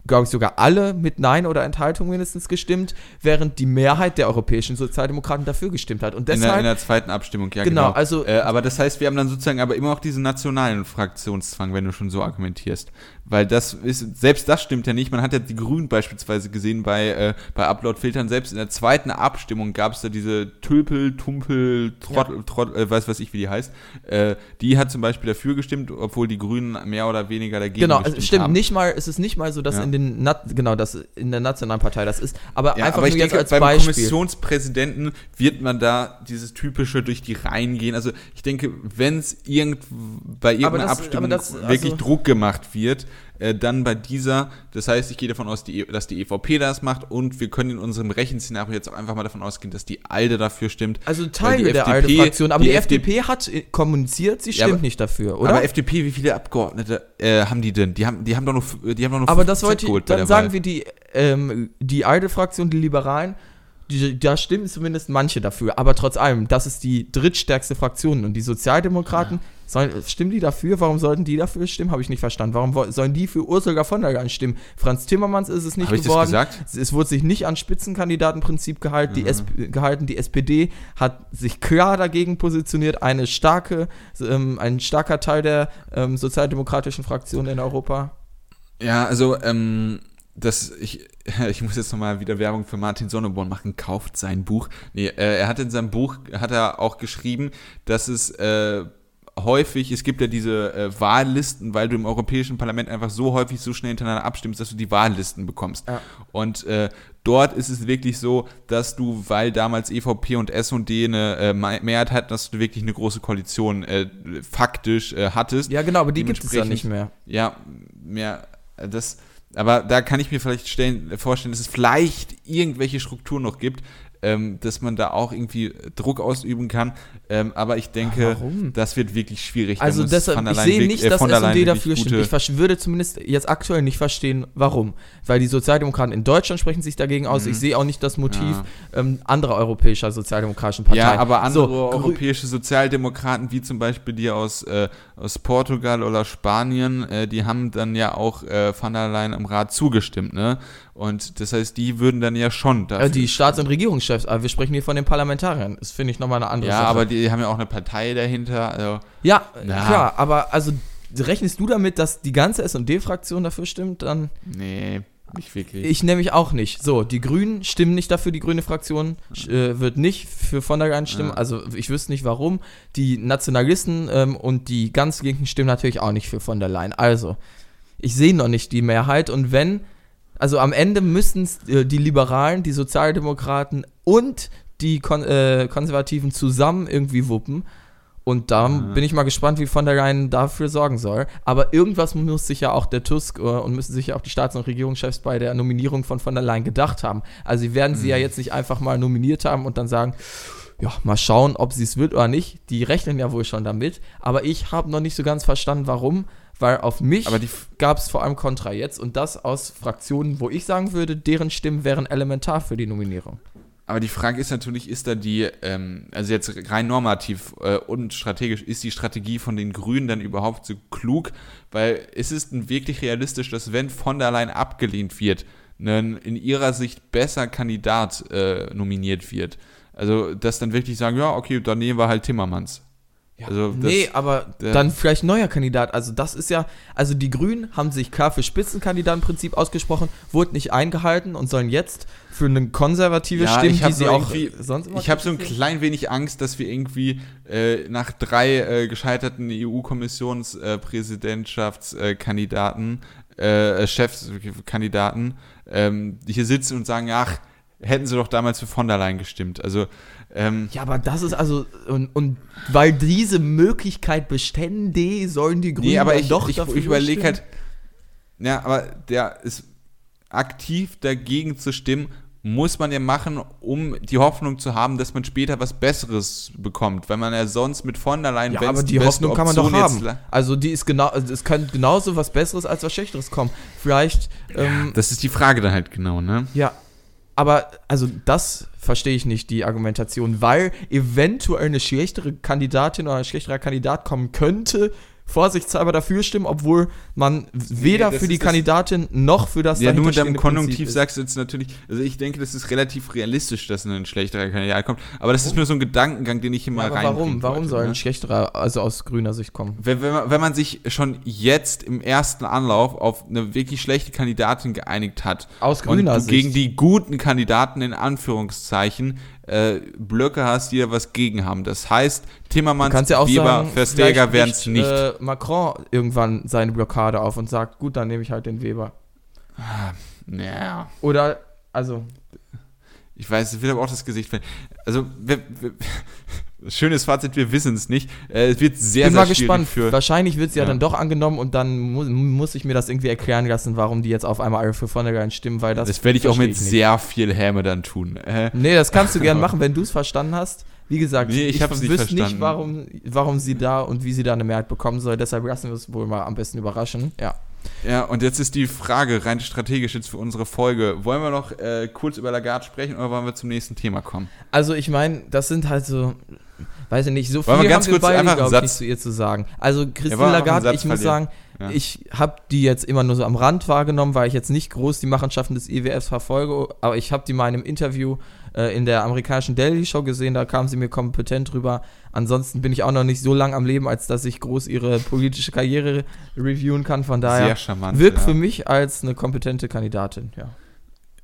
glaube ich, sogar alle mit Nein oder Enthaltung mindestens gestimmt, während die Mehrheit der europäischen Sozialdemokraten dafür gestimmt hat. Und In der, deshalb in der zweiten Abstimmung, ja Genau, genau. also- äh, aber das heißt, wir haben dann sozusagen aber immer noch diesen nationalen Fraktionszwang, wenn du schon so argumentierst. Weil das ist, selbst das stimmt ja nicht. Man hat ja die Grünen beispielsweise gesehen bei, äh, bei Upload-Filtern. Selbst in der zweiten Abstimmung gab es da diese Tülpel, Tumpel, Trottel, Trottel äh, weiß was ich, wie die heißt. Äh, die hat zum Beispiel dafür gestimmt, obwohl die Grünen mehr oder weniger dagegen Genau, gestimmt also stimmt haben. nicht mal, es ist nicht mal so, dass Ja. in den Nat genau, dass in der nationalen Partei das ist, aber Ja, einfach aber nur ich denke, jetzt beim als Beispiel. Kommissionspräsidenten wird man da dieses typische durch die Reihen gehen. Also ich denke, wenn es irgend, bei irgendeiner das- Abstimmung das- wirklich also- Druck gemacht wird, äh, dann bei dieser, das heißt, ich gehe davon aus, die, dass die EVP das macht und wir können in unserem Rechenszenario jetzt auch einfach mal davon ausgehen, dass die ALDE dafür stimmt. Also Teile der FDP ALDE-Fraktion, aber die, die FDP hat äh, kommuniziert, sie Ja, stimmt aber- nicht dafür, oder? Aber FDP, wie viele Abgeordnete äh, haben die denn? Die haben, die haben doch nur, die haben doch nur Aber 5% das wollte ich, dann sagen Wahl. wir die, ähm, die ALDE-Fraktion, die Liberalen, die, da stimmen zumindest manche dafür, aber trotz allem, das ist die drittstärkste Fraktion und die Sozialdemokraten, sollen, stimmen die dafür? Warum sollten die dafür stimmen? Habe ich nicht verstanden. Warum sollen die für Ursula von der Leyen stimmen? Franz Timmermans ist es nicht das geworden. Es- Es wurde sich nicht an Spitzenkandidatenprinzip gehalten, Mhm. die SP, gehalten. Die SPD hat sich klar dagegen positioniert. Eine starke, ähm, ein starker Teil der ähm, sozialdemokratischen Fraktion in Europa. Ja, also, ähm, das, ich, ich muss jetzt nochmal wieder Werbung für Martin Sonneborn machen, kauft sein Buch. Nee, äh, er hat in seinem Buch, hat er auch geschrieben, dass es, äh, häufig, es gibt ja diese äh, Wahllisten, weil du im Europäischen Parlament einfach so häufig so schnell hintereinander abstimmst, dass du die Wahllisten bekommst. Ja. Und äh, dort ist es wirklich so, dass du, weil damals EVP und S&D eine äh, Me- Mehrheit hatten, dass du wirklich eine große Koalition äh, faktisch äh, hattest. Ja, genau, aber die gibt es ja nicht mehr. Ja, mehr, das, aber da kann ich mir vielleicht stellen, vorstellen, dass es vielleicht irgendwelche Strukturen noch gibt, ähm, dass man da auch irgendwie Druck ausüben kann. Ähm, aber ich denke, warum? das wird wirklich schwierig. Also deshalb, ich sehe nicht, äh, dass S&D dafür stimmt. Ich würde zumindest jetzt aktuell nicht verstehen, warum. Weil die Sozialdemokraten in Deutschland sprechen sich dagegen aus. Ich sehe auch nicht das Motiv ähm, anderer europäischer sozialdemokratischen Parteien. Ja, aber andere So, europäische Sozialdemokraten, wie zum Beispiel die aus, äh, aus Portugal oder Spanien, äh, die haben dann ja auch äh, von der Leyen im Rat zugestimmt, ne? Und das heißt, die würden dann ja schon dafür die Staats- und Regierungschefs, aber wir sprechen hier von den Parlamentariern. Das finde ich nochmal eine andere Ja, Sache. aber die haben ja auch eine Partei dahinter. Also, ja, Na. klar, aber also rechnest du damit, dass die ganze S&D-Fraktion dafür stimmt? Dann nee, nicht wirklich. Ich nämlich auch nicht. So, die Grünen stimmen nicht dafür, die grüne Fraktion äh, wird nicht für von der Leyen stimmen. Ja. Also ich wüsste nicht warum. Die Nationalisten ähm, und die ganz Linken stimmen natürlich auch nicht für von der Leyen. Also, ich sehe noch nicht die Mehrheit und wenn, also am Ende müssten äh, die Liberalen, die Sozialdemokraten und die Kon äh, Konservativen zusammen irgendwie wuppen. Und da bin ich mal gespannt, wie von der Leyen dafür sorgen soll. Aber irgendwas muss sich ja auch der Tusk äh, und müssen sich ja auch die Staats- und Regierungschefs bei der Nominierung von von der Leyen gedacht haben. Also sie werden sie ja jetzt nicht einfach mal nominiert haben und dann sagen, ja, mal schauen, ob sie es wird oder nicht. Die rechnen ja wohl schon damit. Aber ich habe noch nicht so ganz verstanden, warum. Weil auf mich Aber die- gab es vor allem Kontra jetzt und das aus Fraktionen, wo ich sagen würde, deren Stimmen wären elementar für die Nominierung. Aber die Frage ist natürlich, ist da die, ähm, also jetzt rein normativ äh, und strategisch, ist die Strategie von den Grünen dann überhaupt so klug? Weil es ist wirklich realistisch, dass wenn von der Leyen abgelehnt wird, ein in ihrer Sicht besser Kandidat äh, nominiert wird. Also, dass dann wirklich sagen, ja, okay, dann nehmen wir halt Timmermans. Ja, Also das- nee, aber der- dann vielleicht neuer Kandidat. Also das ist ja, also die Grünen haben sich klar für Spitzenkandidatenprinzip ausgesprochen, wurde nicht eingehalten und sollen jetzt für eine konservative Ja, hab die sie auch sonst immer Ich habe so ein klein wenig Angst, dass wir irgendwie äh, nach drei äh, gescheiterten EU-Kommissionspräsidentschaftskandidaten, äh, äh, Chefskandidaten, ähm, hier sitzen und sagen, ach, hätten sie doch damals für von der Leyen gestimmt. Also ähm, Ja, aber das ist also, und, und weil diese Möglichkeit bestände, sollen die Grünen nee, aber ich, doch ich, dafür ich überlege halt, ja, aber der ist aktiv dagegen zu stimmen, muss man ja machen, um die Hoffnung zu haben, dass man später was Besseres bekommt, weil man ja sonst mit von der Leyen, Ja, aber die beste Hoffnung kann man doch haben. Also die ist genau, also es kann genauso was Besseres als was Schlechteres kommen. Vielleicht, ähm, Das ist die Frage dann halt genau, ne? Ja, aber also das verstehe ich nicht, die Argumentation, weil eventuell eine schlechtere Kandidatin oder ein schlechterer Kandidat kommen könnte, vorsichtshalber dafür stimmen, obwohl man weder das für die Kandidatin noch für das Ja, nur mit dem Konjunktiv Prinzip sagst du jetzt natürlich, also ich denke, das ist relativ realistisch, dass ein schlechterer Kandidat kommt, aber das ist nur so ein Gedankengang, den ich hier Ja, mal aber rein. warum? Warum soll ein schlechterer, also aus grüner Sicht kommen? Wenn, wenn, man, wenn man sich schon jetzt im ersten Anlauf auf eine wirklich schlechte Kandidatin geeinigt hat Aus und grüner Sicht. gegen die guten Kandidaten in Anführungszeichen äh, Blöcke hast, die da was gegen haben. Das heißt, Du Timmermans, kannst ja auch Weber, sagen, Versteger werden es nicht. Äh, Macron irgendwann seine Blockade auf und sagt, gut, dann nehme ich halt den Weber. ja. Oder, also, Ich weiß, es wird aber auch das Gesicht verändern. Also, wir, wir, schönes Fazit, wir wissen es nicht. Äh, es wird sehr, bin sehr mal gespannt. für. Wahrscheinlich wird sie ja. Ja. dann doch angenommen und dann mu muss ich mir das irgendwie erklären lassen, warum die jetzt auf einmal alle für von der Leyen stimmen, weil das. Das, werde ich auch mit nicht. sehr viel Häme dann tun. Äh, Nee, das kannst du gern machen, wenn du es verstanden hast. Wie gesagt, Nee, ich nicht wüsste verstanden. nicht, warum, warum sie da und wie sie da eine Mehrheit bekommen soll. Deshalb lassen wir es wohl mal am besten überraschen. Ja. ja, und jetzt ist die Frage, rein strategisch jetzt für unsere Folge. Wollen wir noch äh, kurz über Lagarde sprechen oder wollen wir zum nächsten Thema kommen? Also ich meine, das sind halt so, weiß ich nicht, so viel ganz haben wir beide, glaube ich, zu ihr zu sagen. Also Christine Lagarde, ich muss verlieren. sagen, Ja. ich habe die jetzt immer nur so am Rand wahrgenommen, weil ich jetzt nicht groß die Machenschaften des IWFs verfolge, aber ich habe die mal in einem Interview äh, in der amerikanischen Daily Show gesehen, da kam sie mir kompetent rüber. Ansonsten bin ich auch noch nicht so lang am Leben, als dass ich groß ihre politische Karriere reviewen kann. Von daher Sehr charmant. wirkt ja. für mich als eine kompetente Kandidatin, ja.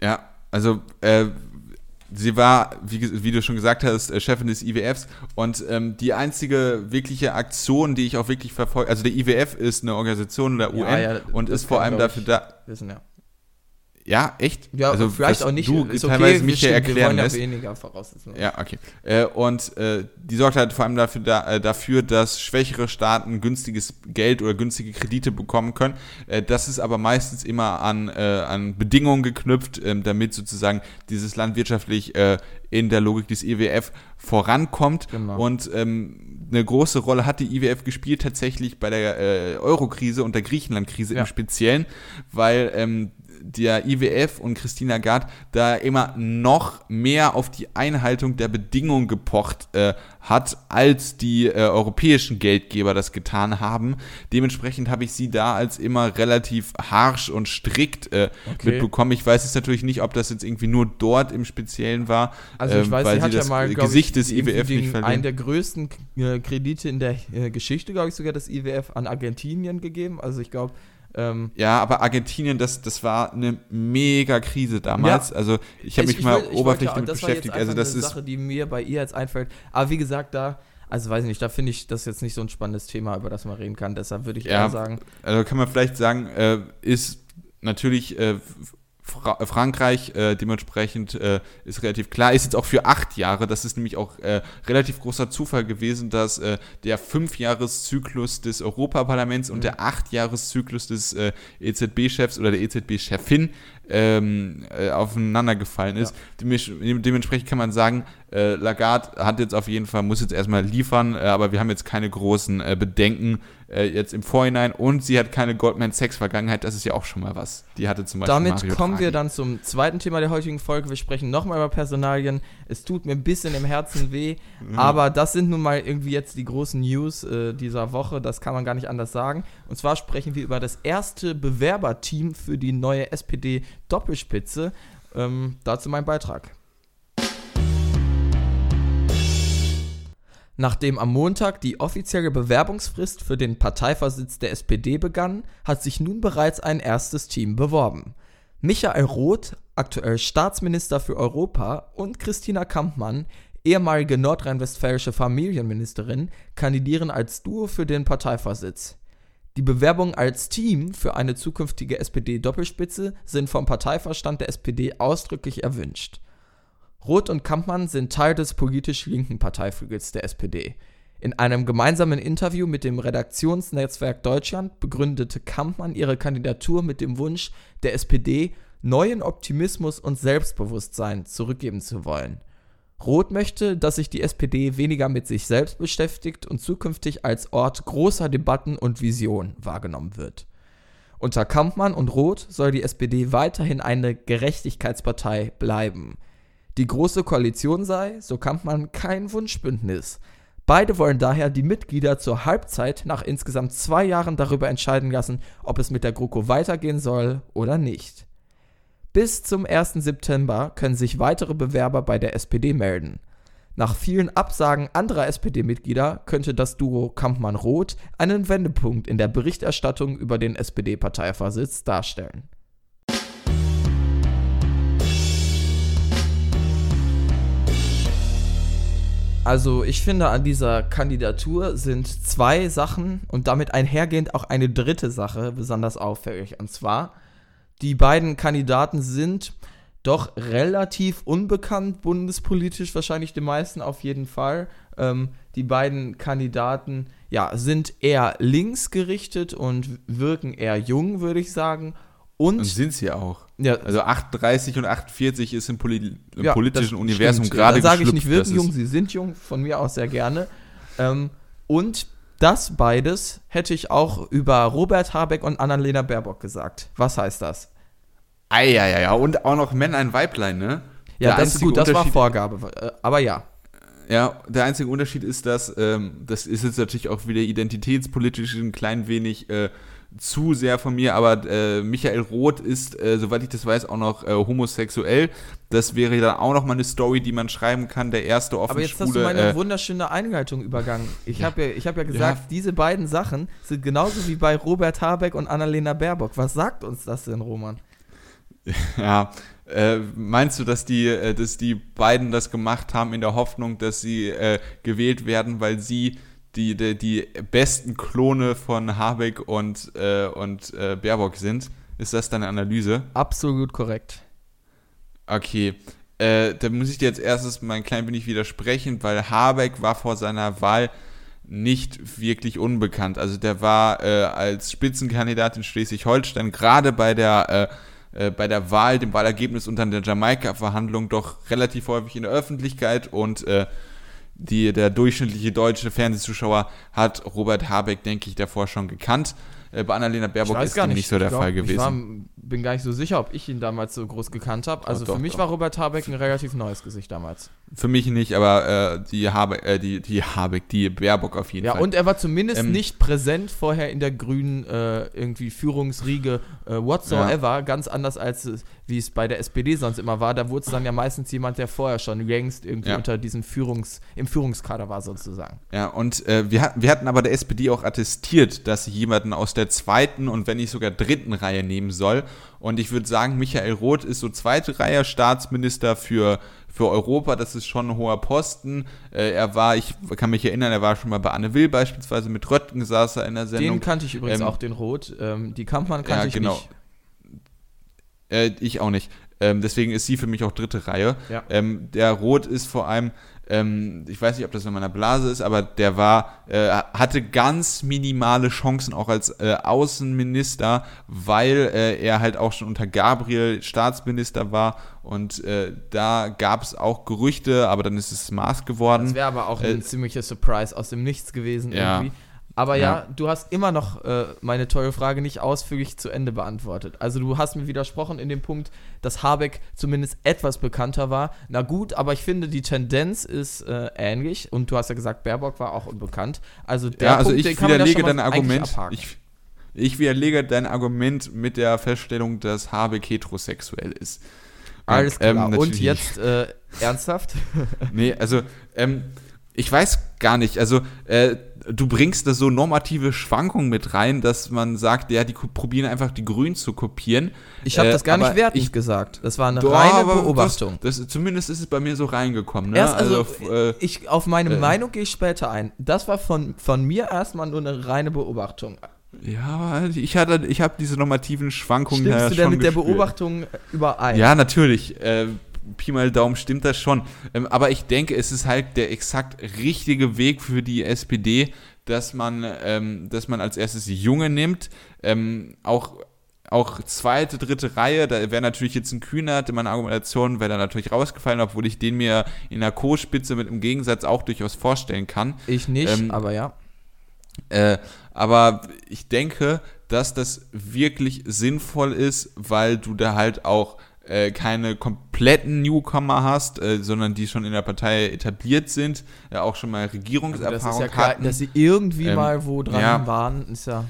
Ja, also äh, sie war, wie, wie du schon gesagt hast, äh, Chefin des IWFs und ähm, die einzige wirkliche Aktion, die ich auch wirklich verfolge, also der IWF ist eine Organisation der Ja, UN ja, und das ist vor allem dafür da. Wissen, ja. Ja, echt? Ja, also, vielleicht auch nicht. Du ist teilweise okay, mich hier erklären ja lässt. weniger voraussetzen. Ja, okay. Äh, und äh, die sorgt halt vor allem dafür, da, äh, dafür, dass schwächere Staaten günstiges Geld oder günstige Kredite bekommen können. Äh, das ist aber meistens immer an, äh, an Bedingungen geknüpft, ähm, damit sozusagen dieses Land wirtschaftlich äh, in der Logik des IWF vorankommt. Genau. Und ähm, eine große Rolle hat die IWF gespielt tatsächlich bei der äh, Euro-Krise und der Griechenland-Krise Ja. im Speziellen, weil ähm, der IWF und Christina Gard da immer noch mehr auf die Einhaltung der Bedingungen gepocht äh, hat, als die äh, europäischen Geldgeber das getan haben. Dementsprechend habe ich sie da als immer relativ harsch und strikt äh, Okay. mitbekommen. Ich weiß jetzt natürlich nicht, ob das jetzt irgendwie nur dort im Speziellen war, Also ich ähm, weiß, weil sie hat ja das mal, glaub Gesicht ich, des IWF nicht den, verlieren. einen der größten äh, Kredite in der äh, Geschichte, glaube ich, sogar des IWF an Argentinien gegeben. Also ich glaube, ähm, Ja, aber Argentinien, das, das war eine mega Krise damals. Ja. Also ich habe mich ich mal ich oberflächlich damit beschäftigt. Also das eine ist Sache, die mir bei ihr jetzt einfällt. Aber wie gesagt, da, also weiß ich nicht, da finde ich das jetzt nicht so ein spannendes Thema, über das man reden kann. Deshalb würde ich Ja. eher sagen, also kann man vielleicht sagen, äh, ist natürlich äh, Fra Frankreich äh, dementsprechend äh, ist relativ klar, ist jetzt auch für acht Jahre, das ist nämlich auch äh, relativ großer Zufall gewesen, dass äh, der Fünfjahreszyklus des Europaparlaments und der Achtjahreszyklus des äh, EZB-Chefs oder der EZB-Chefin ähm, äh, aufeinander gefallen ist. Dementsprechend- Dementsprechend kann man sagen, äh, Lagarde hat jetzt auf jeden Fall, muss jetzt erstmal liefern, äh, aber wir haben jetzt keine großen äh, Bedenken, äh, jetzt im Vorhinein und sie hat keine Goldman Sachs Vergangenheit, das ist ja auch schon mal was. Die hatte zum Beispiel Damit Mario kommen Draghi. wir dann zum zweiten Thema der heutigen Folge. Wir sprechen nochmal über Personalien. Es tut mir ein bisschen im Herzen weh, Mhm. aber das sind nun mal irgendwie jetzt die großen News äh, dieser Woche. Das kann man gar nicht anders sagen. Und zwar sprechen wir über das erste Bewerberteam für die neue SPD-Doppelspitze. Ähm, dazu mein Beitrag. Nachdem am Montag die offizielle Bewerbungsfrist für den Parteivorsitz der SPD begann, hat sich nun bereits ein erstes Team beworben. Michael Roth, aktuell Staatsminister für Europa, und Christina Kampmann, ehemalige nordrhein-westfälische Familienministerin, kandidieren als Duo für den Parteivorsitz. Die Bewerbungen als Team für eine zukünftige SPD-Doppelspitze sind vom Parteivorstand der SPD ausdrücklich erwünscht. Roth und Kampmann sind Teil des politisch linken Parteiflügels der SPD. In einem gemeinsamen Interview mit dem Redaktionsnetzwerk Deutschland begründete Kampmann ihre Kandidatur mit dem Wunsch der SPD, neuen Optimismus und Selbstbewusstsein zurückgeben zu wollen. Roth möchte, dass sich die SPD weniger mit sich selbst beschäftigt und zukünftig als Ort großer Debatten und Vision wahrgenommen wird. Unter Kampmann und Roth soll die SPD weiterhin eine Gerechtigkeitspartei bleiben. Die Große Koalition sei, so Kampmann, kein Wunschbündnis. Beide wollen daher die Mitglieder zur Halbzeit nach insgesamt zwei Jahren darüber entscheiden lassen, ob es mit der GroKo weitergehen soll oder nicht. Bis zum 1. September können sich weitere Bewerber bei der SPD melden. Nach vielen Absagen anderer SPD-Mitglieder könnte das Duo Kampmann-Roth einen Wendepunkt in der Berichterstattung über den SPD-Parteivorsitz darstellen. Also ich finde, an dieser Kandidatur sind zwei Sachen und damit einhergehend auch eine dritte Sache besonders auffällig. Und zwar, die beiden Kandidaten sind doch relativ unbekannt, bundespolitisch wahrscheinlich den meisten auf jeden Fall. Ähm, die beiden Kandidaten ja, sind eher linksgerichtet und wirken eher jung, würde ich sagen. Und, Und sind sie auch. ja, Also 38 und 48 ist im, Poli im Ja, politischen Universum stimmt. gerade Dann sage ich nicht wirken jung, sie sind jung, von mir aus sehr gerne. Ähm, und das beides hätte ich auch über Robert Habeck und Annalena Baerbock gesagt. Was heißt das? Eieiei, und auch noch Männer ein Weiblein, ne? Ja, Der das ist gut, das war Vorgabe. äh, Aber ja. Ja, der einzige Unterschied ist, dass ähm, das ist jetzt natürlich auch wieder identitätspolitisch ein klein wenig äh, zu sehr von mir, aber äh, Michael Roth ist, äh, soweit ich das weiß, auch noch äh, homosexuell. Das wäre dann auch noch mal eine Story, die man schreiben kann. Der erste offen Aber jetzt hast du Schwule, meine äh, wunderschöne Einleitung übergangen. Ich habe ja, ich hab ja gesagt, diese beiden Sachen sind genauso wie bei Robert Habeck und Annalena Baerbock. Was sagt uns das denn, Roman? Ja, äh, meinst du, dass die, äh, dass die beiden das gemacht haben in der Hoffnung, dass sie äh, gewählt werden, weil sie die, die, die besten Klone von Habeck und, äh, und äh, Baerbock sind? Ist das deine Analyse? Absolut korrekt. Okay. Äh, da muss ich dir jetzt erstes mal ein klein wenig widersprechen, weil Habeck war vor seiner Wahl nicht wirklich unbekannt. Also der war äh, als Spitzenkandidat in Schleswig-Holstein gerade bei der äh, äh, bei der Wahl, dem Wahlergebnis und dann der Jamaika-Verhandlung doch relativ häufig in der Öffentlichkeit und äh, die, der durchschnittliche deutsche Fernsehzuschauer hat Robert Habeck, denke ich, davor schon gekannt. Äh, bei Annalena Baerbock ist dem nicht so der glaub, Fall gewesen. Bin gar nicht so sicher, ob ich ihn damals so groß gekannt habe. Also doch, für mich doch. war Robert Habeck ein relativ neues Gesicht damals. Für mich nicht, aber äh, die Habeck, äh, die, die Habeck, die Baerbock auf jeden Ja, Fall. und er war zumindest Ähm, nicht präsent vorher in der grünen äh, irgendwie Führungsriege äh, whatsoever. Ganz anders als wie es bei der SPD sonst immer war. Da wurde es dann ja meistens jemand, der vorher schon längst irgendwie Ja. unter diesem Führungs, im Führungskader war sozusagen. Ja, und äh, wir, wir hatten aber der SPD auch attestiert, dass sie jemanden aus der zweiten und wenn nicht sogar dritten Reihe nehmen soll. Und ich würde sagen, Michael Roth ist so zweite Reihe Staatsminister für, für Europa. Das ist schon ein hoher Posten. Äh, er war, ich kann mich erinnern, er war schon mal bei Anne Will beispielsweise. Mit Röttgen saß er in der Sendung. Den kannte ich übrigens Ähm, auch, den Rot. Ähm, die Kampmann kannte ja, ich genau. nicht. Äh, ich auch nicht. Ähm, deswegen ist sie für mich auch dritte Reihe. Ja. Ähm, der Rot ist vor allem, ähm, ich weiß nicht, ob das in meiner Blase ist, aber der war, äh, hatte ganz minimale Chancen auch als äh, Außenminister, weil äh, er halt auch schon unter Gabriel Staatsminister war und äh, da gab es auch Gerüchte, aber dann ist es Maß geworden. Das wäre aber auch Äh, ein ziemlicher Surprise aus dem Nichts gewesen ja. irgendwie. Aber ja, ja du hast immer noch äh, meine teure Frage nicht ausführlich zu Ende beantwortet. Also du hast mir widersprochen in dem Punkt, dass Habeck zumindest etwas bekannter war. Na gut, aber ich finde, die Tendenz ist äh, ähnlich. Und du hast ja gesagt, Baerbock war auch unbekannt. Also der ja, also Punkt, ich widerlege dein Argument. Ich, ich widerlege dein Argument mit der Feststellung, dass Habeck heterosexuell ist. Alles ähm, klar. Ähm, Und jetzt äh, ernsthaft? nee, also ähm, ich weiß gar nicht. Also äh, du bringst da so normative Schwankungen mit rein, dass man sagt, ja, die probieren einfach die Grünen zu kopieren. Ich habe äh, das gar nicht wertend ich, gesagt. Das war eine doch, reine Beobachtung. Das, das, zumindest ist es bei mir so reingekommen. Ne? Erst, also, also äh, ich, auf meine äh, Meinung gehe ich später ein. Das war von, von mir erstmal nur eine reine Beobachtung. Ja, ich hatte, ich habe diese normativen Schwankungen. Stimmst du denn mit gespürt. der Beobachtung überein? Ja, natürlich. Pi mal Daumen stimmt das schon. Ähm, aber ich denke, es ist halt der exakt richtige Weg für die SPD, dass man, ähm, dass man als erstes die Junge nimmt, ähm, auch auch zweite, dritte Reihe, da wäre natürlich jetzt ein Kühnert in meiner Argumentation, wäre da natürlich rausgefallen, obwohl ich den mir in der Co-Spitze mit im Gegensatz auch durchaus vorstellen kann. Ich nicht, ähm, aber ja. Äh, aber ich denke, dass das wirklich sinnvoll ist, weil du da halt auch äh, keine kompletten Newcomer hast, äh, sondern die schon in der Partei etabliert sind, ja auch schon mal Regierungserfahrung also das ist ja klar, hatten. Dass sie irgendwie ähm, mal wo dran ja, waren, ist ja.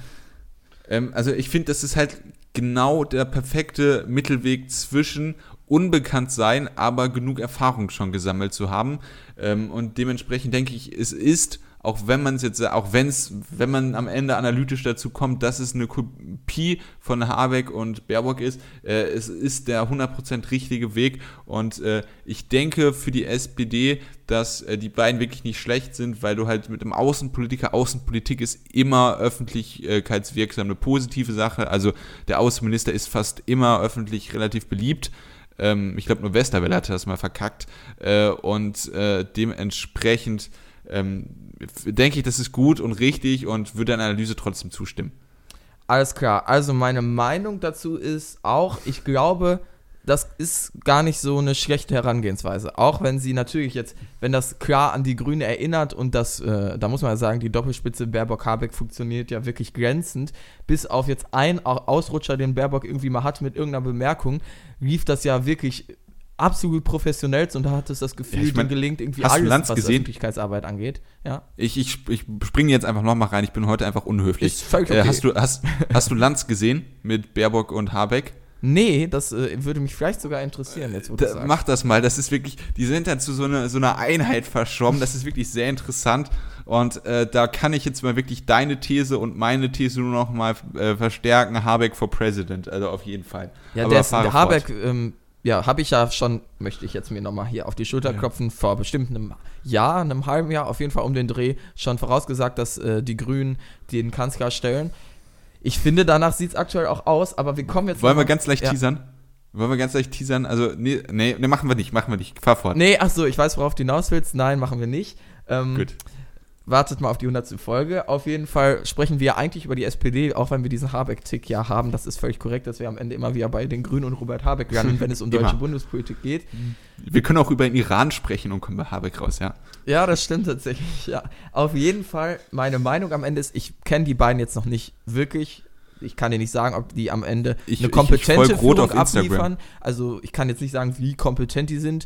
Ähm, also ich finde, das ist halt genau der perfekte Mittelweg zwischen unbekannt sein, aber genug Erfahrung schon gesammelt zu haben. Ähm, und dementsprechend denke ich, es ist auch wenn man es jetzt, auch wenn es, wenn man am Ende analytisch dazu kommt, dass es eine Kopie von Habeck und Baerbock ist, äh, es ist der 100% richtige Weg. Und äh, ich denke für die SPD, dass äh, die beiden wirklich nicht schlecht sind, weil du halt mit dem Außenpolitiker, Außenpolitik ist immer öffentlichkeitswirksam eine positive Sache, also der Außenminister ist fast immer öffentlich relativ beliebt, ähm, ich glaube nur Westerwelle hatte das mal verkackt. Äh, und äh, dementsprechend ähm, denke ich, das ist gut und richtig und würde der Analyse trotzdem zustimmen. Alles klar. Also meine Meinung dazu ist auch, ich glaube, das ist gar nicht so eine schlechte Herangehensweise. Auch wenn sie natürlich jetzt, wenn das klar an die Grüne erinnert und das, äh, da muss man ja sagen, die Doppelspitze Baerbock-Habeck funktioniert ja wirklich glänzend. Bis auf jetzt ein Ausrutscher, den Baerbock irgendwie mal hat mit irgendeiner Bemerkung, lief das ja wirklich absolut professionell und da hat es das Gefühl, ja, ich mein, gelingt irgendwie alles, Lanz was gesehen? Öffentlichkeitsarbeit angeht. Ja. Ich, ich, ich springe jetzt einfach nochmal rein, ich bin heute einfach unhöflich. Ist völlig okay. Äh, hast, du, hast, hast du Lanz gesehen mit Baerbock und Habeck? Nee, das äh, würde mich vielleicht sogar interessieren, jetzt wo da, sagst. Mach das mal, das ist wirklich, die sind dann zu so, eine, so einer Einheit verschwommen, das ist wirklich sehr interessant und äh, da kann ich jetzt mal wirklich deine These und meine These nur noch mal äh, verstärken, Habeck for President, also auf jeden Fall. Ja, Aber der, ist, der Habeck ähm, ja, habe ich ja schon, möchte ich jetzt mir nochmal hier auf die Schulter klopfen, ja. vor bestimmt einem Jahr, einem halben Jahr, auf jeden Fall um den Dreh, schon vorausgesagt, dass äh, die Grünen den Kanzler stellen. Ich finde, danach sieht es aktuell auch aus, aber wir kommen jetzt. Wollen wir ganz leicht ja. teasern? Wollen wir ganz leicht teasern? Also, nee, nee, nee, machen wir nicht, machen wir nicht. Fahr fort. Nee, ach so, ich weiß, worauf du hinaus willst. Nein, machen wir nicht. Ähm, Gut wartet mal auf die 100. Folge. Auf jeden Fall sprechen wir eigentlich über die SPD, auch wenn wir diesen Habeck-Tick ja haben. Das ist völlig korrekt, dass wir am Ende immer wieder bei den Grünen und Robert Habeck landen, wenn es um deutsche Bundespolitik geht. Wir können auch über den Iran sprechen und kommen bei Habeck raus, ja. Ja, das stimmt tatsächlich, ja. Auf jeden Fall, meine Meinung am Ende ist, ich kenne die beiden jetzt noch nicht wirklich ich kann dir nicht sagen, ob die am Ende ich, eine kompetente ich, ich Führung abliefern. Also ich kann jetzt nicht sagen, wie kompetent die sind.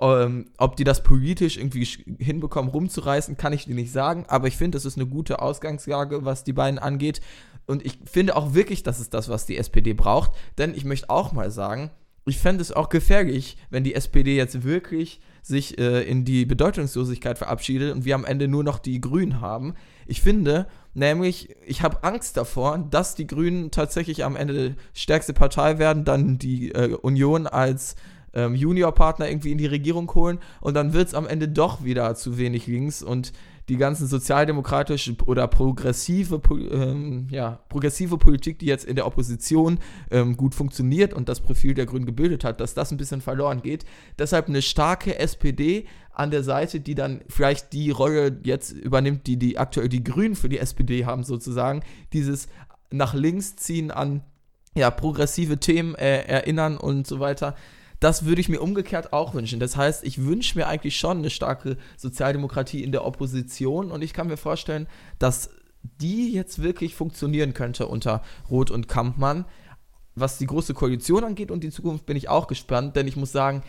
Ähm, ob die das politisch irgendwie hinbekommen, rumzureißen, kann ich dir nicht sagen. Aber ich finde, das ist eine gute Ausgangslage, was die beiden angeht. Und ich finde auch wirklich, das ist das, was die SPD braucht. Denn ich möchte auch mal sagen, ich fände es auch gefährlich, wenn die SPD jetzt wirklich sich äh, in die Bedeutungslosigkeit verabschiedet und wir am Ende nur noch die Grünen haben. Ich finde nämlich, ich habe Angst davor, dass die Grünen tatsächlich am Ende stärkste Partei werden, dann die äh, Union als ähm, Juniorpartner irgendwie in die Regierung holen und dann wird es am Ende doch wieder zu wenig links und die ganzen sozialdemokratische oder progressive, ähm, ja, progressive Politik, die jetzt in der Opposition ähm, gut funktioniert und das Profil der Grünen gebildet hat, dass das ein bisschen verloren geht. Deshalb eine starke SPD an der Seite, die dann vielleicht die Rolle jetzt übernimmt, die die aktuell die Grünen für die SPD haben, sozusagen. Dieses nach links ziehen an ja, progressive Themen äh, erinnern und so weiter. Das würde ich mir umgekehrt auch wünschen. Das heißt, ich wünsche mir eigentlich schon eine starke Sozialdemokratie in der Opposition und ich kann mir vorstellen, dass die jetzt wirklich funktionieren könnte unter Roth und Kampmann. Was die große Koalition angeht und die Zukunft bin ich auch gespannt, denn ich muss sagen,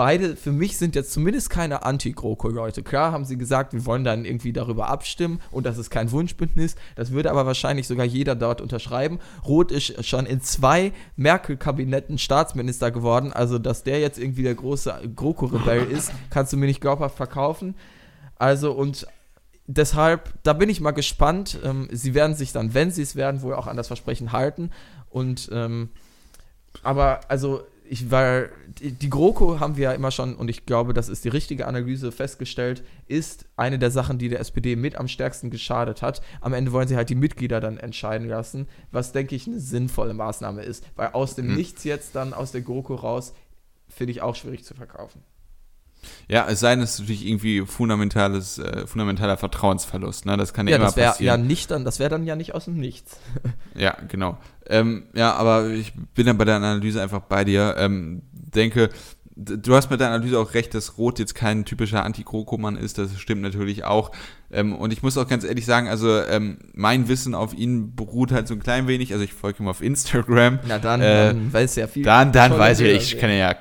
beide für mich sind jetzt zumindest keine Anti-GroKo-Leute. Klar haben sie gesagt, wir wollen dann irgendwie darüber abstimmen und das ist kein Wunschbündnis. Das würde aber wahrscheinlich sogar jeder dort unterschreiben. Roth ist schon in zwei Merkel-Kabinetten Staatsminister geworden. Also, dass der jetzt irgendwie der große GroKo-Rebell ist, kannst du mir nicht glaubhaft verkaufen. Also, und deshalb, da bin ich mal gespannt. Ähm, sie werden sich dann, wenn sie es werden, wohl auch an das Versprechen halten. Und, ähm, aber, also, ich war, die, GroKo haben wir ja immer schon, und ich glaube, das ist die richtige Analyse, festgestellt, ist eine der Sachen, die der SPD mit am stärksten geschadet hat. Am Ende wollen sie halt die Mitglieder dann entscheiden lassen, was, denke ich, eine sinnvolle Maßnahme ist. Weil aus dem mhm. Nichts jetzt dann aus der GroKo raus, finde ich auch schwierig zu verkaufen. Ja, es sei denn, es ist natürlich irgendwie fundamentales, äh, fundamentaler Vertrauensverlust. Ne? Das kann ja, ja immer das wär, passieren. Ja, nicht dann, das wäre dann ja nicht aus dem Nichts. ja, genau. Ähm, ja, aber ich bin dann bei der Analyse einfach bei dir. Ähm, denke, du hast mit der Analyse auch recht, dass Rot jetzt kein typischer Anti-Kroko-Mann ist. Das stimmt natürlich auch. Ähm, und ich muss auch ganz ehrlich sagen, also ähm, mein Wissen auf ihn beruht halt so ein klein wenig. Also ich folge ihm auf Instagram. Na dann, äh, dann weiß ja viel. Dann, dann weiß ich, ich kenne ja,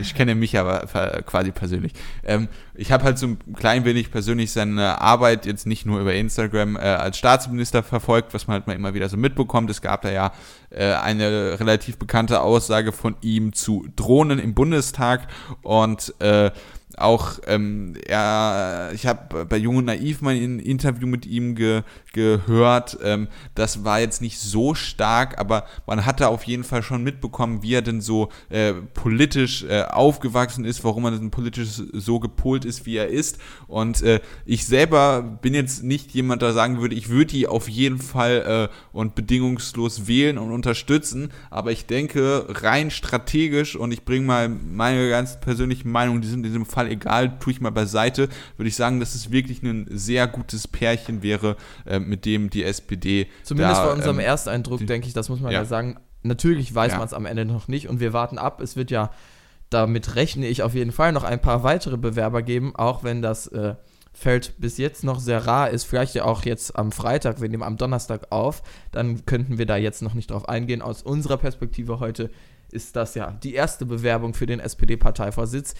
ich kenne mich aber quasi persönlich. Ähm, ich habe halt so ein klein wenig persönlich seine Arbeit jetzt nicht nur über Instagram äh, als Staatsminister verfolgt, was man halt mal immer wieder so mitbekommt. Es gab da ja äh, eine relativ bekannte Aussage von ihm zu Drohnen im Bundestag und äh, auch ähm, er, ich habe bei Jung und Naiv mal ein Interview mit ihm ge, gehört. Ähm, das war jetzt nicht so stark, aber man hatte auf jeden Fall schon mitbekommen, wie er denn so äh, politisch äh, aufgewachsen ist, warum er denn politisch so gepolt ist, wie er ist. Und äh, ich selber bin jetzt nicht jemand, der sagen würde, ich würde die auf jeden Fall äh, und bedingungslos wählen und unterstützen. Aber ich denke, rein strategisch und ich bringe mal meine ganz persönliche Meinung, die sind in diesem Fall total egal, tue ich mal beiseite, würde ich sagen, dass es wirklich ein sehr gutes Pärchen wäre, äh, mit dem die SPD. Zumindest da, bei unserem ähm, Ersteindruck, denke ich, das muss man ja, ja sagen. Natürlich weiß ja. man es am Ende noch nicht und wir warten ab. Es wird ja, damit rechne ich auf jeden Fall noch ein paar weitere Bewerber geben, auch wenn das äh, Feld bis jetzt noch sehr rar ist. Vielleicht ja auch jetzt am Freitag, wir nehmen am Donnerstag auf. Dann könnten wir da jetzt noch nicht drauf eingehen. Aus unserer Perspektive heute ist das ja die erste Bewerbung für den SPD-Parteivorsitz.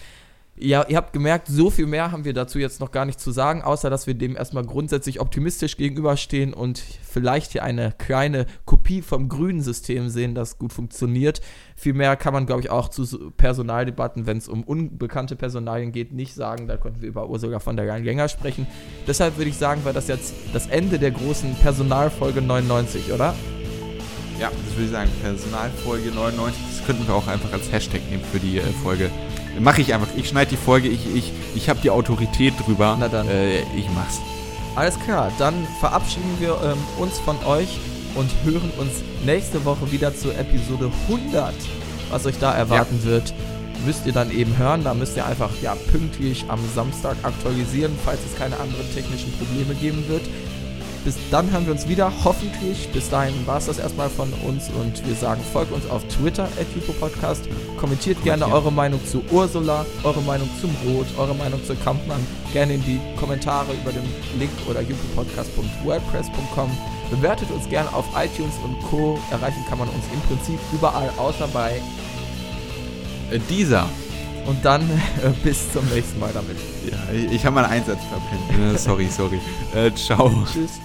Ja, ihr habt gemerkt, so viel mehr haben wir dazu jetzt noch gar nicht zu sagen, außer dass wir dem erstmal grundsätzlich optimistisch gegenüberstehen und vielleicht hier eine kleine Kopie vom grünen System sehen, das gut funktioniert. Viel mehr kann man, glaube ich, auch zu Personaldebatten, wenn es um unbekannte Personalien geht, nicht sagen. Da konnten wir über Ursula von der Leyen länger sprechen. Deshalb würde ich sagen, war das jetzt das Ende der großen Personalfolge 99, oder? Ja, das würde ich sagen. Personalfolge 99, das könnten wir auch einfach als Hashtag nehmen für die äh, Folge Mache ich einfach. Ich schneide die Folge, ich, ich, ich habe die Autorität drüber. Na dann. Äh, ich mach's. Alles klar, dann verabschieden wir ähm, uns von euch und hören uns nächste Woche wieder zur Episode 100. Was euch da erwarten ja. wird, müsst ihr dann eben hören. Da müsst ihr einfach ja pünktlich am Samstag aktualisieren, falls es keine anderen technischen Probleme geben wird. Bis dann hören wir uns wieder, hoffentlich. Bis dahin war es das erstmal von uns und wir sagen, folgt uns auf Twitter, at Podcast. Kommentiert gerne eure Meinung zu Ursula, eure Meinung zum Rot, eure Meinung zu Kampmann. Gerne in die Kommentare über den Link oder youtubepodcast.wordpress.com. Bewertet uns gerne auf iTunes und Co. Erreichen kann man uns im Prinzip überall, außer bei dieser. Und dann äh, bis zum nächsten Mal damit. Ja, ich, ich habe meinen Einsatz verpennt. sorry, sorry. Äh, ciao. Tschüss.